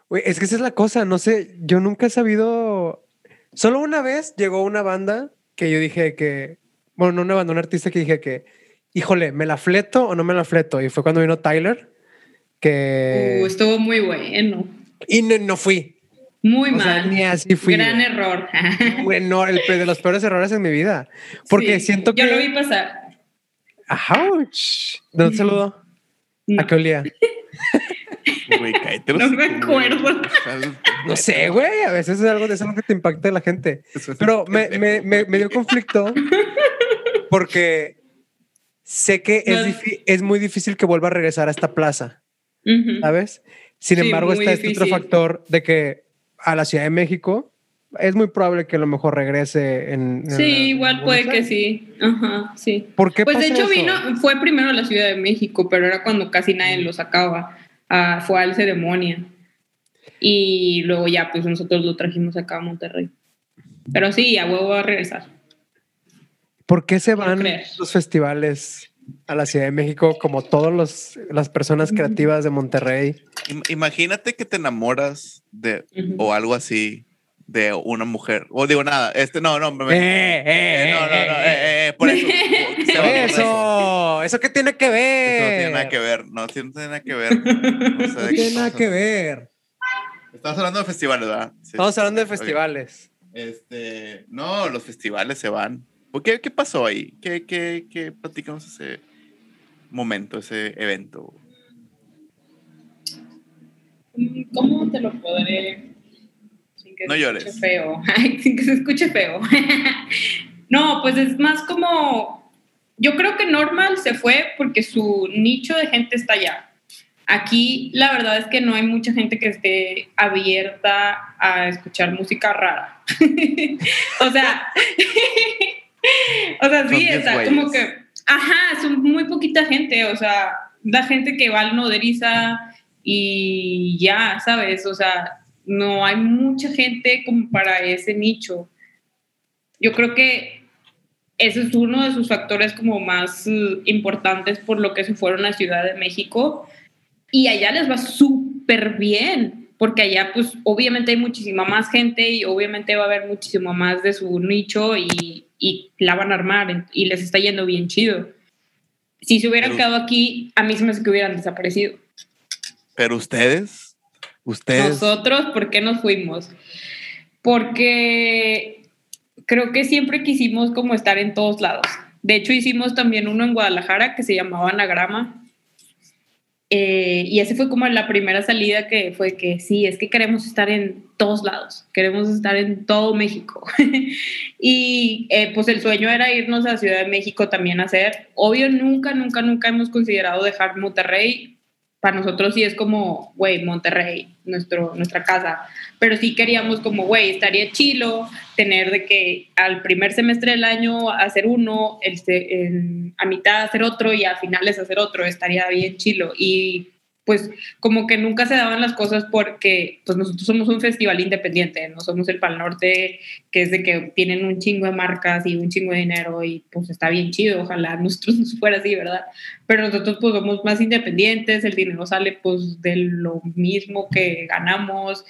Güey, es que esa es la cosa, no sé, yo nunca he sabido... Solo una vez llegó una banda que yo dije que, bueno, no una banda, un artista que dije que, híjole, ¿me la fleto o no me la fleto? Y fue cuando vino Tyler que... Uh, estuvo muy bueno. Y no, fui. Muy mal. ni así fui. Gran error. bueno, el de los peores errores en mi vida. Porque siento que... Yo lo vi pasar. ¡Auch! ¿De dónde saludó? ¿A qué olía? no me acuerdo. No sé, güey. A veces es algo de eso que te impacta de la gente. Pero me, me, me, dio conflicto porque sé que es, es muy difícil que vuelva a regresar a esta plaza. ¿Sabes? Sin embargo, está este otro factor de que a la Ciudad de México es muy probable que a lo mejor regrese en. sí, igual puede que sí. Ajá, sí. ¿Por qué Pues de hecho vino, fue primero a la Ciudad de México, pero era cuando casi nadie lo sacaba. fue al ceremonia. Y luego ya, pues nosotros lo trajimos acá a Monterrey. Pero sí, a huevo a regresar. ¿Por qué se van los festivales a la Ciudad de México como todas las personas creativas de Monterrey? Imagínate que te enamoras de o algo así de una mujer. O digo nada, este no, no, me, eh, eh, no, no, no, eh, eh, por eso. eso, eso qué tiene que ver. Eso no tiene nada que ver, no, tiene nada que ver. No, tiene nada que ver. Estamos hablando de festivales, ¿verdad? Estamos hablando de festivales. Este, no, los festivales se van. ¿Qué, qué pasó ahí? ¿Qué, qué, qué platicamos ese momento, ese evento? ¿Cómo te lo podré que no se llores. escuche feo. sin que se escuche feo. no, pues es más como. Yo creo que Normal se fue porque su nicho de gente está allá. Aquí la verdad es que no hay mucha gente que esté abierta a escuchar música rara. o sea, o sea, sí, está como que, ajá, son muy poquita gente, o sea, da gente que va al Noderiza y ya, ¿sabes? O sea, no hay mucha gente como para ese nicho. Yo creo que ese es uno de sus factores como más uh, importantes por lo que se fueron a Ciudad de México y allá les va súper bien porque allá pues obviamente hay muchísima más gente y obviamente va a haber muchísimo más de su nicho y, y la van a armar y les está yendo bien chido. Si se hubieran quedado aquí, a mí se me hace que hubieran desaparecido. Pero ustedes Ustedes. Nosotros, ¿por qué nos fuimos? Porque creo que siempre quisimos como estar en todos lados. De hecho, hicimos también uno en Guadalajara que se llamaba Anagrama. Eh, y ese fue como la primera salida que fue que sí, es que queremos estar en todos lados, queremos estar en todo México. y eh, pues el sueño era irnos a Ciudad de México también a hacer. Obvio, nunca, nunca, nunca hemos considerado dejar Monterrey para nosotros sí es como, güey, Monterrey, nuestro, nuestra casa. Pero sí queríamos como, güey, estaría chilo tener de que al primer semestre del año hacer uno, el, a mitad hacer otro y a finales hacer otro, estaría bien chilo. Y pues como que nunca se daban las cosas porque pues nosotros somos un festival independiente, no somos el Pal Norte, que es de que tienen un chingo de marcas y un chingo de dinero y pues está bien chido, ojalá nosotros nos fuera así, ¿verdad? Pero nosotros pues somos más independientes, el dinero sale pues de lo mismo que ganamos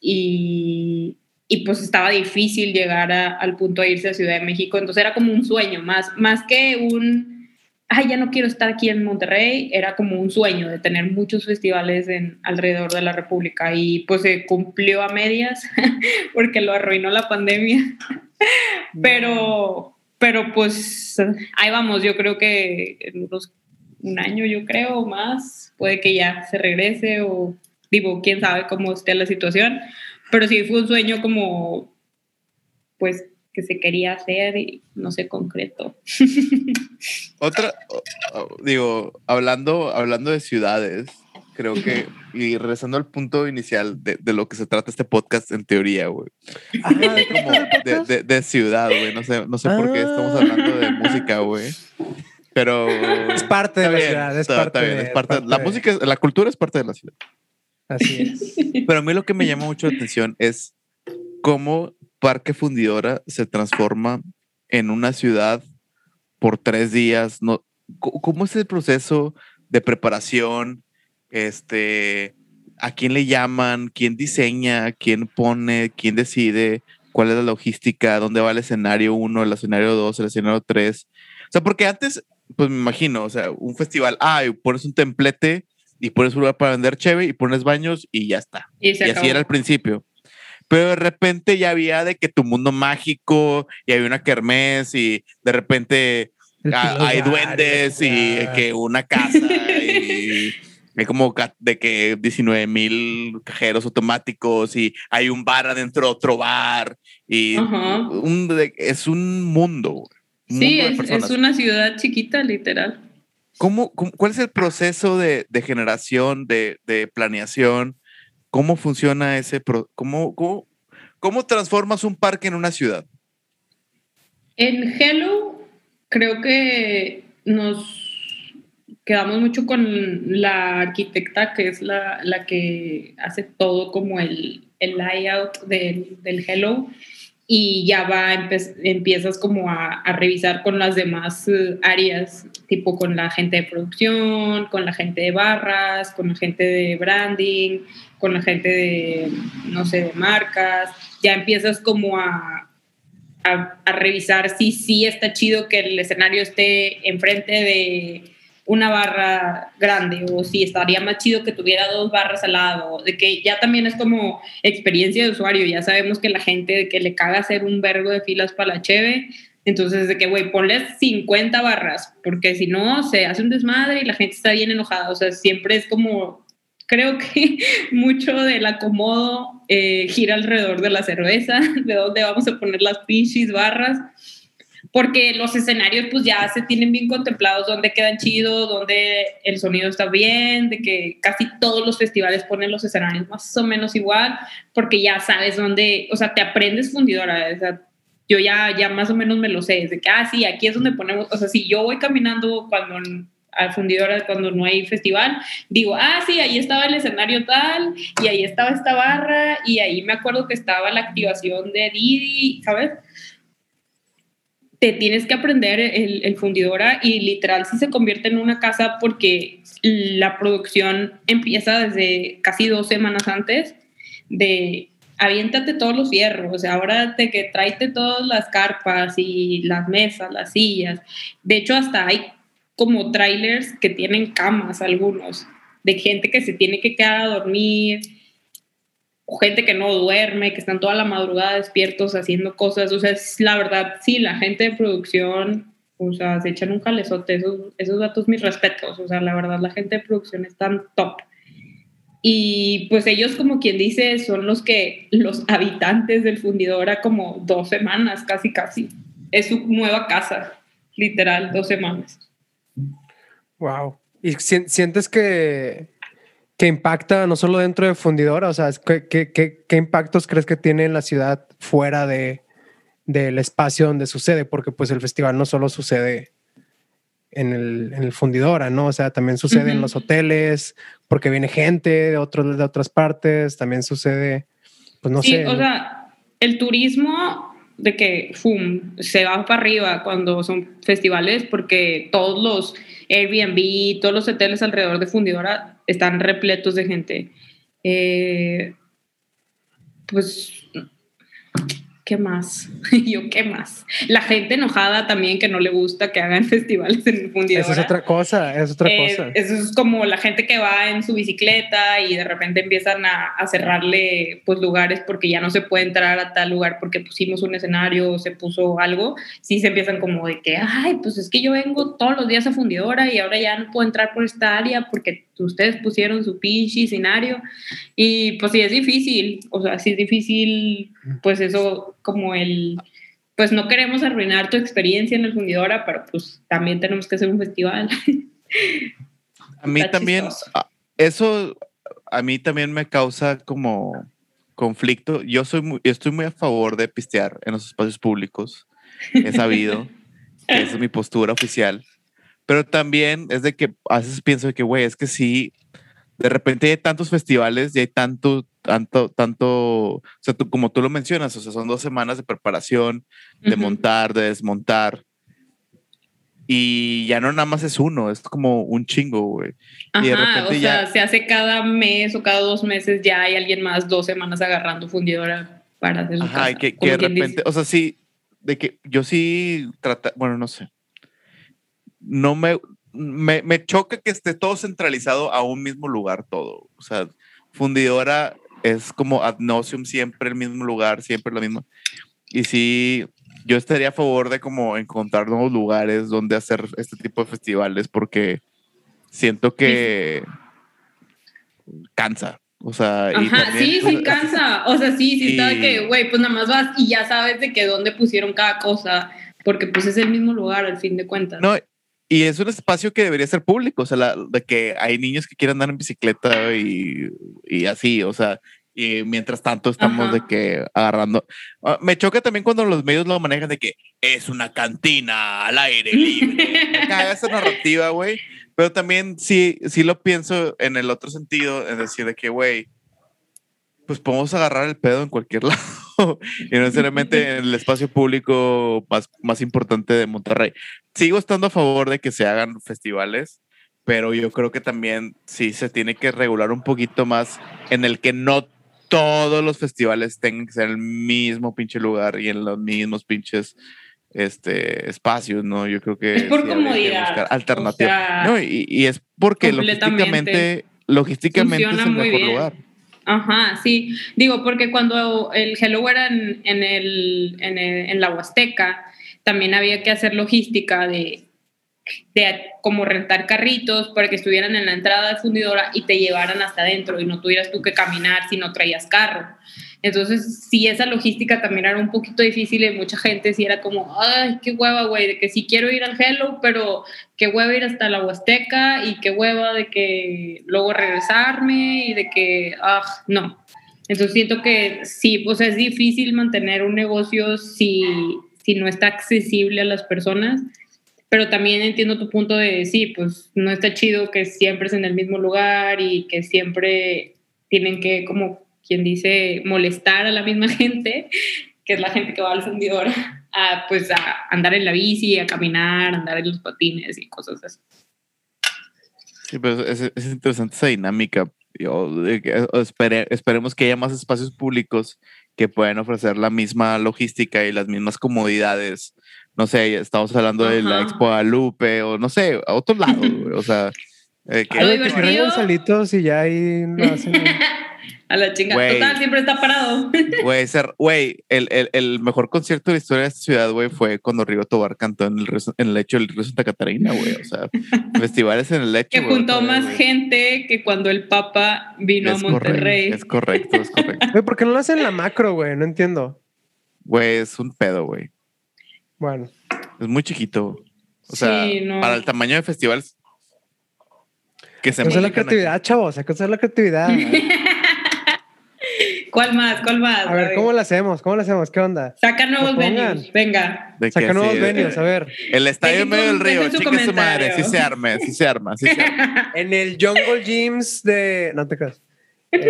y, y pues estaba difícil llegar al punto de irse a Ciudad de México, entonces era como un sueño, más, más que un ay, ya no quiero estar aquí en Monterrey, era como un sueño de tener muchos festivales en, alrededor de la República y pues se cumplió a medias porque lo arruinó la pandemia. pero, pero pues ahí vamos, yo creo que en unos un año, yo creo, más, puede que ya se regrese o digo, quién sabe cómo esté la situación, pero sí fue un sueño como, pues que se quería hacer y no se concreto. Otra, digo, hablando, hablando de ciudades, creo que, y regresando al punto inicial de, de lo que se trata este podcast en teoría, güey. de, de, ciudad, güey. No sé, no sé por qué estamos hablando de música, güey. Pero. Es parte de la ciudad. Es parte, bien, es parte, la música, la cultura es parte de la ciudad. Así es. Pero a mí lo que me llama mucho la atención es cómo Parque Fundidora se transforma en una ciudad por tres días. No, ¿Cómo es el proceso de preparación? Este, ¿A quién le llaman? ¿Quién diseña? ¿Quién pone? ¿Quién decide? ¿Cuál es la logística? ¿Dónde va el escenario 1, el escenario 2, el escenario 3? O sea, porque antes, pues me imagino, o sea, un festival, ah, pones un templete y pones un lugar para vender cheve y pones baños y ya está. Y, y así era al principio pero de repente ya había de que tu mundo mágico y había una kermés y de repente hay duendes y que una casa y hay como de que 19 mil cajeros automáticos y hay un bar adentro de otro bar y es un mundo. sí, es, una ciudad chiquita, literal. ¿Cómo, cuál es el proceso de, de generación, de, de planeación? ¿Cómo funciona ese? cómo, cómo, cómo transformas un parque en una ciudad? En Hello, creo que nos quedamos mucho con la arquitecta que es la, la que hace todo como el, el layout del, del Hello y ya va, empiezas como a, a, revisar con las demás eh, áreas, tipo con la gente de producción, con la gente de barras, con la gente de branding, con la gente de, no sé, de marcas, ya empiezas como a, a, revisar si sí está chido que el escenario esté enfrente de una barra grande o si estaría más chido que tuviera dos barras al lado, de que ya también es como experiencia de usuario, ya sabemos que la gente que le caga hacer un vergo de filas para la cheve, entonces de que, güey, ponle 50 barras, porque si no, se hace un desmadre y la gente está bien enojada, o sea, siempre es como, creo que mucho del acomodo eh, gira alrededor de la cerveza, de dónde vamos a poner las pinches barras porque los escenarios pues ya se tienen bien contemplados, dónde quedan chidos, dónde el sonido está bien, de que casi todos los festivales ponen los escenarios más o menos igual, porque ya sabes dónde, o sea, te aprendes fundidora, o sea, yo ya, ya más o menos me lo sé, de que, ah, sí, aquí es donde ponemos, o sea, si yo voy caminando cuando al fundidora cuando no hay festival, digo, ah, sí, ahí estaba el escenario tal, y ahí estaba esta barra, y ahí me acuerdo que estaba la activación de Didi, ¿sabes? te tienes que aprender el, fundidora y literal si se convierte en una casa porque la producción empieza desde casi dos semanas antes de aviéntate todos los hierros, o sea, ahora te que tráete todas las carpas y las mesas, las sillas. De hecho, hasta hay como trailers que tienen camas algunos, de gente que se tiene que quedar a dormir, gente que no duerme, que están toda la madrugada despiertos haciendo cosas. O sea, es la verdad, sí, la gente de producción, o sea, se echan un jalezote. Esos, esos datos, mis respetos. O sea, la verdad, la gente de producción están top. Y pues ellos, como quien dice, son los que, los habitantes del fundidora como dos semanas, casi, casi. Es su nueva casa, literal, dos semanas. Wow. ¿Y sientes que ¿Qué impacta no solo dentro de Fundidora? O sea, ¿qué, qué, qué, impactos crees que tiene en la ciudad fuera de, del espacio donde sucede? Porque pues el festival no solo sucede en el, en el Fundidora, ¿no? O sea, también sucede en los hoteles, porque viene gente de, otros, de otras partes, también sucede, pues no sé. O sea, el turismo de que, ¡fum!, se va para arriba cuando son festivales, porque todos los Airbnb, todos los hoteles alrededor de Fundidora están repletos de gente. Eh, pues ¿Qué más? Yo, ¿qué más? La gente enojada también que no le gusta que hagan festivales en fundidora. Eso es otra cosa, es otra eh, cosa. Eso es como la gente que va en su bicicleta y de repente empiezan a, a, cerrarle pues lugares porque ya no se puede entrar a tal lugar porque pusimos un escenario o se puso algo. Sí se empiezan como de que, ay, pues es que yo vengo todos los días a fundidora y ahora ya no puedo entrar por esta área porque ustedes pusieron su pinche escenario. Y pues sí es difícil, o sea, sí es difícil, pues eso como el, pues no queremos arruinar tu experiencia en el fundidora, pero pues también tenemos que hacer un festival. A mí también, eso a mí también me causa como conflicto. Yo soy muy, estoy muy a favor de pistear en los espacios públicos. He sabido que esa es mi postura oficial. Pero también es de que a veces pienso que, güey, es que sí, de repente hay tantos festivales y hay tanto, tanto, tanto, o sea, tú, como tú lo mencionas, o sea, son dos semanas de preparación, de montar, de desmontar. Y ya no nada más es uno, es como un chingo, güey. y de repente o sea, se hace cada mes o cada dos meses, ya hay alguien más dos semanas agarrando fundidora para hacer su Ajá, que, que de repente, o sea, sí, de que yo sí trata, bueno, no sé. No me, me, me, choca que esté todo centralizado a un mismo lugar todo. O sea, fundidora es como ad nauseum, siempre el mismo lugar, siempre lo mismo. Y sí, yo estaría a favor de como encontrar nuevos lugares donde hacer este tipo de festivales porque siento que cansa. O sea, Ajá, sí, sí cansa. O sea, sí, sí está de que, güey, pues nada más vas y ya sabes de que dónde pusieron cada cosa, porque pues es el mismo lugar al fin de cuentas. No, y es un espacio que debería ser público, o sea, de que hay niños que quieren andar en bicicleta y, y así, o sea, y mientras tanto estamos de que agarrando. Ah, me choca también cuando los medios lo manejan de que es una cantina al aire libre. esa narrativa, güey. Pero también sí, sí lo pienso en el otro sentido, es decir, de que, güey, pues podemos agarrar el pedo en cualquier lado y no necesariamente en el espacio público más, más importante de Monterrey. Sigo estando a favor de que se hagan festivales, pero yo creo que también sí se tiene que regular un poquito más en el que no todos los festivales tengan que ser en el mismo pinche lugar y en los mismos pinches este espacios, ¿no? Yo creo que es por comodidad. Alternativa. no, y, y, es porque logísticamente, logísticamente es el mejor lugar. Ajá, sí. Digo, porque cuando el Hello era en, en, el, en, el, en la Huasteca, también había que hacer logística de, de como rentar carritos para que estuvieran en la entrada de fundidora y te llevaran hasta adentro y no tuvieras tú que caminar si no traías carro. Entonces, sí, esa logística también era un poquito difícil y mucha gente sí era como, ay, qué hueva, güey, de que sí quiero ir al Hello, pero qué hueva ir hasta la Huasteca y qué hueva de que luego regresarme y de que, ah, no. Entonces siento que sí, pues es difícil mantener un negocio si, si no está accesible a las personas, pero también entiendo tu punto de, sí, pues no está chido que siempre es en el mismo lugar y que siempre tienen que como quien dice, molestar a la misma gente, que es la gente que va al fundidor, a, pues a andar en la bici, a caminar, a andar en los patines y cosas así. Sí, pero es, es interesante esa dinámica. Yo, esperemos que haya más espacios públicos que puedan ofrecer la misma logística y las mismas comodidades. No sé, estamos hablando de la Expo Guadalupe o no sé, a otro lado, o sea, eh, que, que solitos y ya ahí lo hacen. A la chingada. Total, siempre está parado. Güey, güey, el, el, el, mejor concierto de la historia de esta ciudad, güey, fue cuando Rigo Tobar cantó en el, en el lecho del río Santa Catarina, güey. O sea, festivales en el lecho. Que juntó más gente que cuando el Papa vino a Monterrey. es correcto, es correcto. Güey, ¿por qué no lo hacen en la macro, güey? No entiendo. Güey, es un pedo, güey. Bueno. Es muy chiquito. O sea, para el tamaño de festivales que se Cosa la creatividad, chavos. Hay que usar la creatividad. ¿Cuál más? ¿Cuál más? A ver, ¿cómo lo hacemos? ¿Cómo lo hacemos? ¿Qué onda? Saca nuevos venues, venga. Saca nuevos venues, a ver. El estadio en medio del río, chica su madre, sí se arma, sí se arma, sí se arma. en el Jungle Gyms de... No te creas.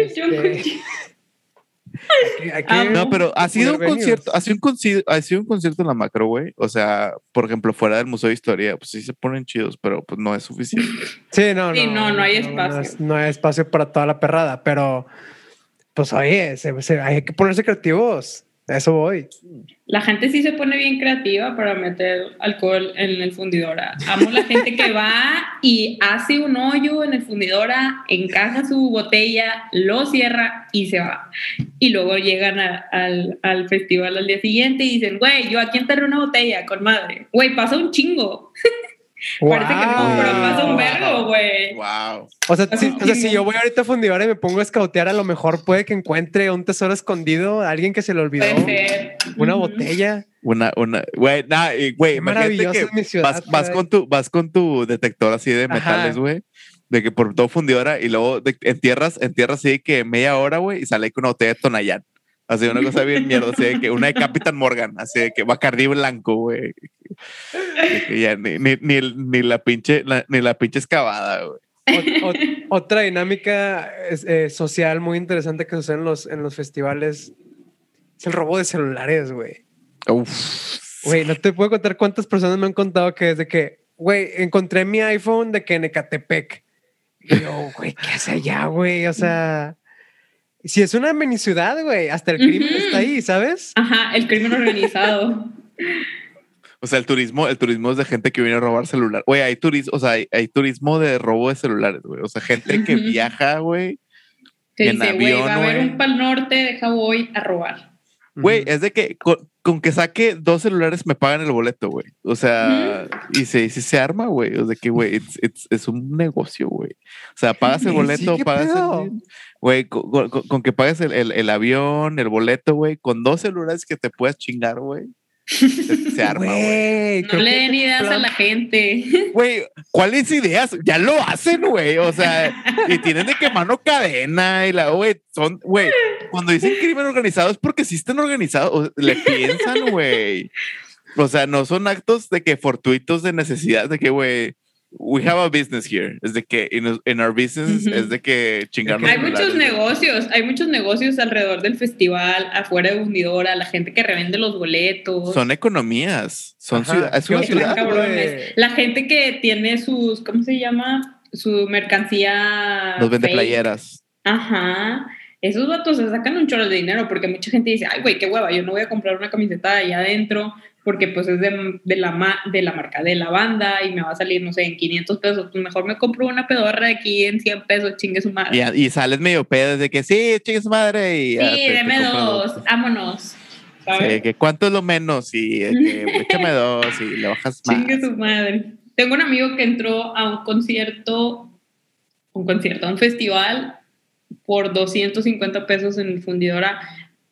Este... no, pero ha sido un concierto, ha sido un concierto, ha sido un concierto en la macro, güey. O sea, por ejemplo, fuera del Museo de Historia, pues sí se ponen chidos, pero pues no es suficiente. Sí, no, no. no, no hay espacio. no, hay espacio para toda la perrada, pero pues oye, hay que ponerse creativos. A eso voy. La gente sí se pone bien creativa para meter alcohol en el fundidora. Amo la gente que va y hace un hoyo en el fundidora, encaja su botella, lo cierra y se va. Y luego llegan al, al, festival al día siguiente y dicen, güey, yo aquí enterré una botella con madre. Güey, pasa un chingo. Parece que pero pasa un verbo, güey. Wow. O sea, si, o sea, si yo voy ahorita a fundidora y me pongo a escautear, a lo mejor puede que encuentre un tesoro escondido, alguien que se le olvidó. Una botella. Una, una, güey, nah, güey, imagínate que vas, vas, con tu, vas con tu detector así de metales, güey, de que por todo fundidora y luego de, entierras, entierras así que media hora, güey, y sale con una botella de Tonayán. Así una cosa bien mierda, así de que una de Capitán Morgan, así de que Bacardi blanco, güey. Ni, ni, ni, ni, la pinche, ni la pinche excavada, güey. otra dinámica eh, social muy interesante que sucede en los, en los festivales es el robo de celulares, güey. Güey, no te puedo contar cuántas personas me han contado que desde que, güey, encontré mi iPhone de que en Ecatepec. Y yo, güey, ¿qué hace allá, güey? O sea, si es una mini ciudad, güey, hasta el crimen está ahí, ¿sabes? Ajá, el crimen organizado. o sea, el turismo, el turismo es de gente que viene a robar celular. Güey, hay turismo, o sea, hay, turismo de robo de celulares, güey. O sea, gente que viaja, güey. en dice, güey, va a haber un pal norte, deja voy a robar. Güey, es de que con, que saque dos celulares me pagan el boleto, güey. O sea, y se, se arma, güey. O sea que, güey, es un negocio, güey. O sea, pagas el boleto, pagas el... Güey, con, que pagues el, el, avión, el boleto, güey, con dos celulares que te puedas chingar, güey. Se, arma, güey. No le den ideas a la gente. Güey, ¿cuáles ideas? Ya lo hacen, güey. O sea, y tienen de que mano cadena y la, güey, son, güey, cuando dicen crimen organizado es porque sí están organizados, le piensan, güey. O sea, no son actos de que fortuitos de necesidad, de que, güey, we have a business here. Es de que in, our business es de que chingarnos. Hay muchos negocios, hay muchos negocios alrededor del festival, afuera de Hundidora, la gente que revende los boletos. Son economías, son ciudades. La gente que tiene sus, ¿cómo se llama? Su mercancía. Los vende playeras. Ajá. Esos vatos se sacan un chorro de dinero porque mucha gente dice, ay, güey, qué hueva, yo no voy a comprar una camiseta de allá adentro porque pues es de, de, la, de la marca de la banda y me va a salir, no sé, en 500 pesos, pues mejor me compro una pedorra de aquí en 100 pesos, chingue su madre. Y, y sales medio pedo de que sí, chingue su madre. Y sí, deme dos, vámonos. Sí, que cuánto es lo menos y que échame dos y le bajas más. Chingue su madre. Tengo un amigo que entró a un concierto, un concierto, a un festival por 250 pesos en el fundidora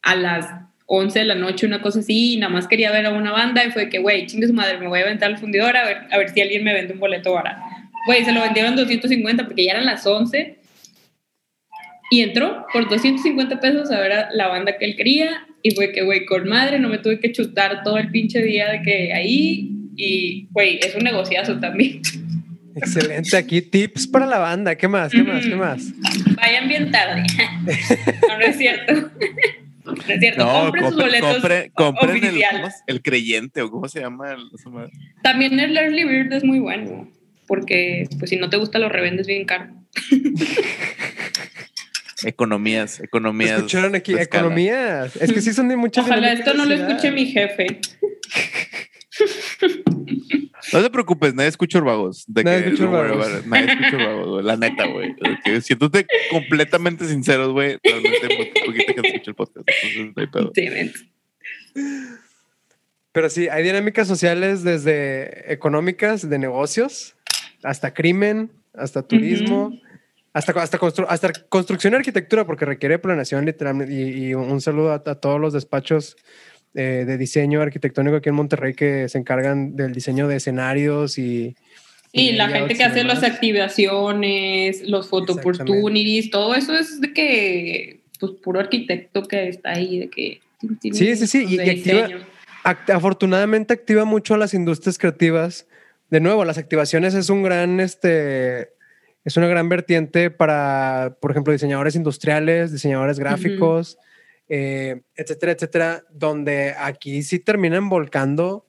a las 11 de la noche, una cosa así, y nada más quería ver a una banda y fue que, güey, chingue su madre, me voy a aventar al fundidor a ver, a ver si alguien me vende un boleto ahora. Güey, se lo vendieron 250 porque ya eran las 11 y entró por 250 pesos a ver a la banda que él quería y fue que, güey, con madre, no me tuve que chutar todo el pinche día de que ahí y, güey, es un negociazo también. Excelente, aquí tips para la banda, ¿qué más? ¿Qué más? ¿Qué más? Vayan bien tarde. no, no es cierto. No es cierto, no, compren sus boletos compren el, el, creyente o cómo se llama. El, También el Early Bird es muy bueno, porque pues si no te gusta lo revendes bien caro. economías, economías. Escucharon aquí, economías. Es que sí son de muchas. Ojalá esto no lo escuche mi jefe. No te preocupes, nadie escucha Urbagos. De nadie que, escucha Urbagos. Nadie escucha Urbagos, La neta, güey. Siéndote completamente sinceros, güey, realmente poquito que escucha el podcast. Entonces, Pero sí, hay dinámicas sociales desde económicas, de negocios, hasta crimen, hasta turismo, hasta, hasta, hasta, construcción y arquitectura, porque requiere planeación literalmente. Y, un saludo a todos los despachos eh, de diseño arquitectónico aquí en Monterrey que se encargan del diseño de escenarios y... Y, la gente que hace las activaciones, los photo opportunities, todo eso es de que, pues, puro arquitecto que está ahí, de que... Sí, sí, sí, y, activa, afortunadamente activa mucho a las industrias creativas. De nuevo, las activaciones es un gran, este, es una gran vertiente para, por ejemplo, diseñadores industriales, diseñadores gráficos, eh, etcétera, etcétera, donde aquí sí terminan volcando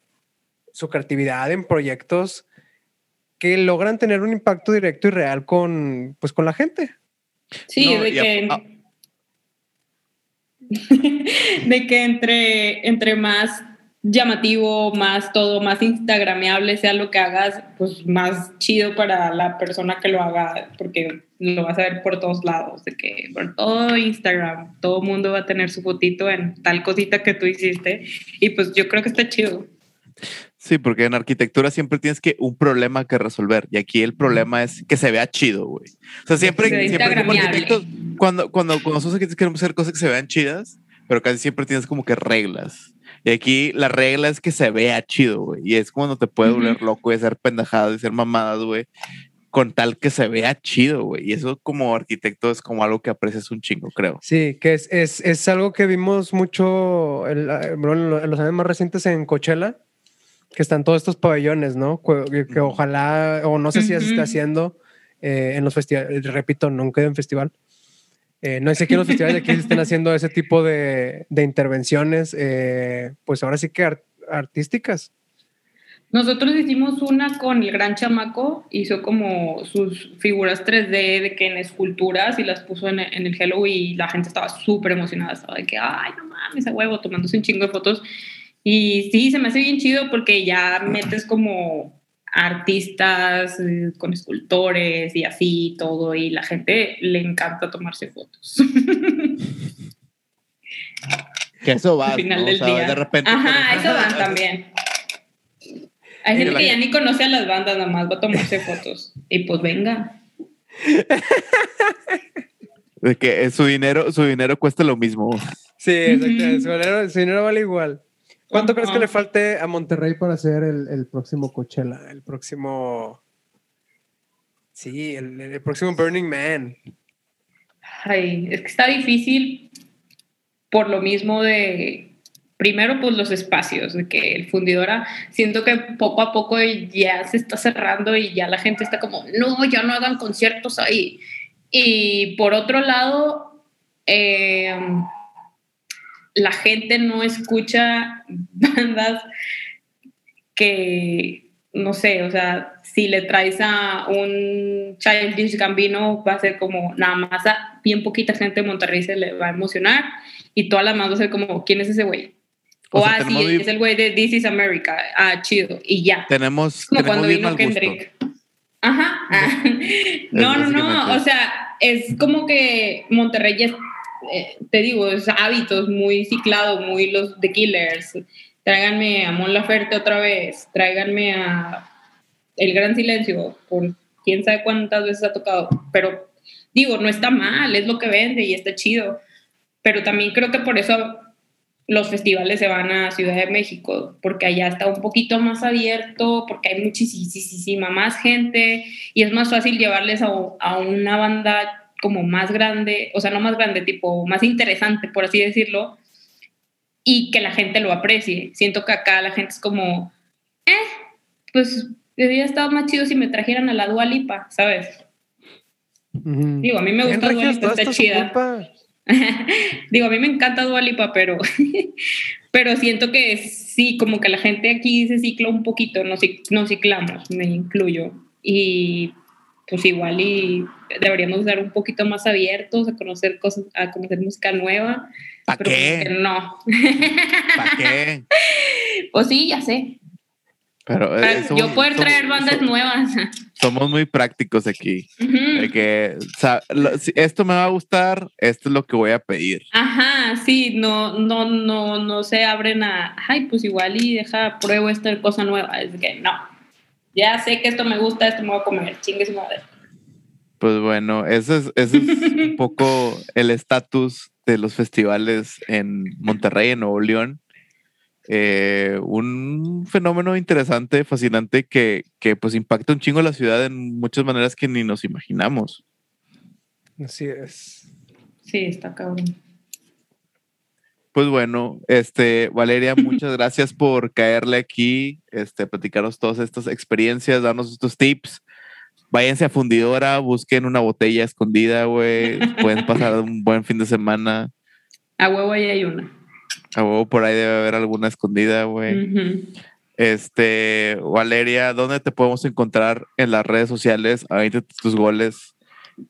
su creatividad en proyectos que logran tener un impacto directo y real con, pues, con la gente. Sí, de, que, ah. de que entre, entre más llamativo, más todo, más instagrameable sea lo que hagas, pues más chido para la persona que lo haga, porque lo vas a ver por todos lados, de que por todo Instagram, todo mundo va a tener su fotito en tal cosita que tú hiciste, y pues yo creo que está chido. Sí, porque en arquitectura siempre tienes que un problema que resolver, y aquí el problema es que se vea chido, güey. O sea, siempre, siempre como arquitectos, cuando, cuando, cuando nosotros queremos hacer cosas que se vean chidas, pero casi siempre tienes como que reglas. Y aquí la regla es que se vea chido, güey. Y es cuando te puede volver loco de ser pendejadas, de ser mamadas, güey. Con tal que se vea chido, güey. Y eso como arquitecto es como algo que aprecias un chingo, creo. Sí, que es, es, es algo que vimos mucho en, los años más recientes en Coachella, que están todos estos pabellones, ¿no? Que, ojalá, o no sé si ya se está haciendo eh, en los festivales, repito, nunca en festival, eh, no sé qué los festivales de aquí estén haciendo ese tipo de, de intervenciones, eh, pues ahora sí que artísticas. Nosotros hicimos una con el gran chamaco, hizo como sus figuras 3D de que en esculturas y las puso en, en el Hello y la gente estaba súper emocionada, estaba de que, ay, no mames, a huevo, tomándose un chingo de fotos. Y sí, se me hace bien chido porque ya metes como artistas eh, con escultores y así todo y la gente le encanta tomarse fotos. que eso va. Al final del día. De repente. Ajá, eso van también. Hay gente que ya ni conoce a las bandas, nada más va a tomarse fotos. Y pues venga. De que su dinero, su dinero cuesta lo mismo. Sí, exacto. su dinero vale igual. ¿Cuánto crees que le falte a Monterrey para hacer el, próximo Coachella? El próximo. Sí, el, próximo Burning Man. Ay, es que está difícil por lo mismo de primero, pues los espacios, de que el fundidora, siento que poco a poco ya se está cerrando y ya la gente está como, no, ya no hagan conciertos ahí. Y por otro lado, eh, la gente no escucha bandas que, no sé, o sea, si le traes a un Childish Gambino, va a ser como nada más a bien poquita gente de Monterrey se le va a emocionar y toda la más va a ser como, ¿quién es ese güey? O, así, es el güey de This is America. Ah, chido. Y ya. Tenemos. Como cuando vino Kendrick. Ajá. no, no, no. O sea, es como que Monterrey ya, eh, te digo, es hábitos muy ciclado, muy los de Killers. Tráiganme a Mon Laferte otra vez. Tráiganme a El Gran Silencio. Por quién sabe cuántas veces ha tocado. Pero digo, no está mal, es lo que vende y está chido. Pero también creo que por eso los festivales se van a Ciudad de México, porque allá está un poquito más abierto, porque hay muchísima más gente y es más fácil llevarles a, a, una banda como más grande, o sea, no más grande, tipo más interesante, por así decirlo, y que la gente lo aprecie. Siento que acá la gente es como, eh, pues hubiera estado más chido si me trajeran a la Dualipa, ¿sabes? Digo, a mí me gusta Dualipa, está chida. Digo, a mí me encanta Dualipa, pero, pero siento que sí, como que la gente aquí se cicla un poquito, nos, nos ciclamos, me incluyo. Y pues igual y deberíamos estar un poquito más abiertos a conocer cosas, a conocer música nueva. ¿Para qué? No. ¿Para qué? Pues sí, ya sé. Pero yo poder traer bandas nuevas. Somos muy prácticos aquí. de que, si esto me va a gustar, esto es lo que voy a pedir. Ajá, sí, no, no, no, no se abren a, ay, pues igual y deja, pruebo esta cosa nueva. Es que no. Ya sé que esto me gusta, esto me voy a comer, chingue su madre. Pues bueno, ese es, ese es un poco el estatus de los festivales en Monterrey, en Nuevo León. Eh, un fenómeno interesante, fascinante, que, que, pues impacta un chingo la ciudad en muchas maneras que ni nos imaginamos. Así es. Sí, está cabrón. Pues bueno, este, Valeria, muchas gracias por caerle aquí, este, platicarnos todas estas experiencias, darnos estos tips. Váyanse a fundidora, busquen una botella escondida, güey. Pueden pasar un buen fin de semana. A huevo ahí hay una. A huevo por ahí debe haber alguna escondida, güey. Este, Valeria, ¿dónde te podemos encontrar en las redes sociales? Ahí tus goles.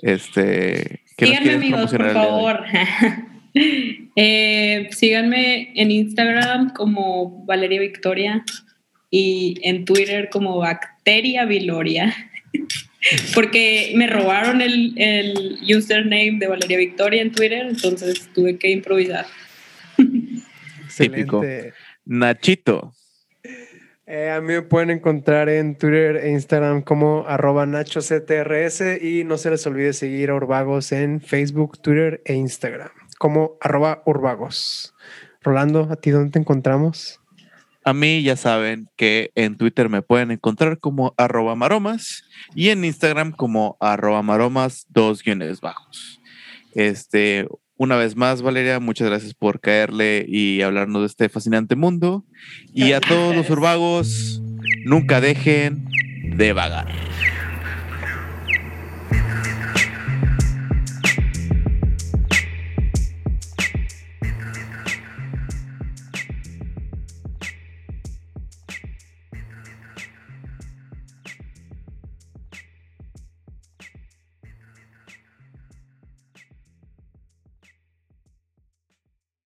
Este, síganme, amigos, por favor. Eh, síganme en Instagram como Valeria Victoria y en Twitter como Bacteria Viloria. Porque me robaron el, el username de Valeria Victoria en Twitter, entonces tuve que improvisar. Típico. Nachito. Eh, a mí me pueden encontrar en Twitter e Instagram como arroba nachoctrs y no se les olvide seguir a Urbagos en Facebook, Twitter e Instagram como arroba Urbagos. Rolando, ¿a ti dónde te encontramos? A mí ya saben que en Twitter me pueden encontrar como arroba maromas y en Instagram como arroba maromas dos guiones bajos. Este, una vez más, Valeria, muchas gracias por caerle y hablarnos de este fascinante mundo. Y a todos los urbagos, nunca dejen de vagar.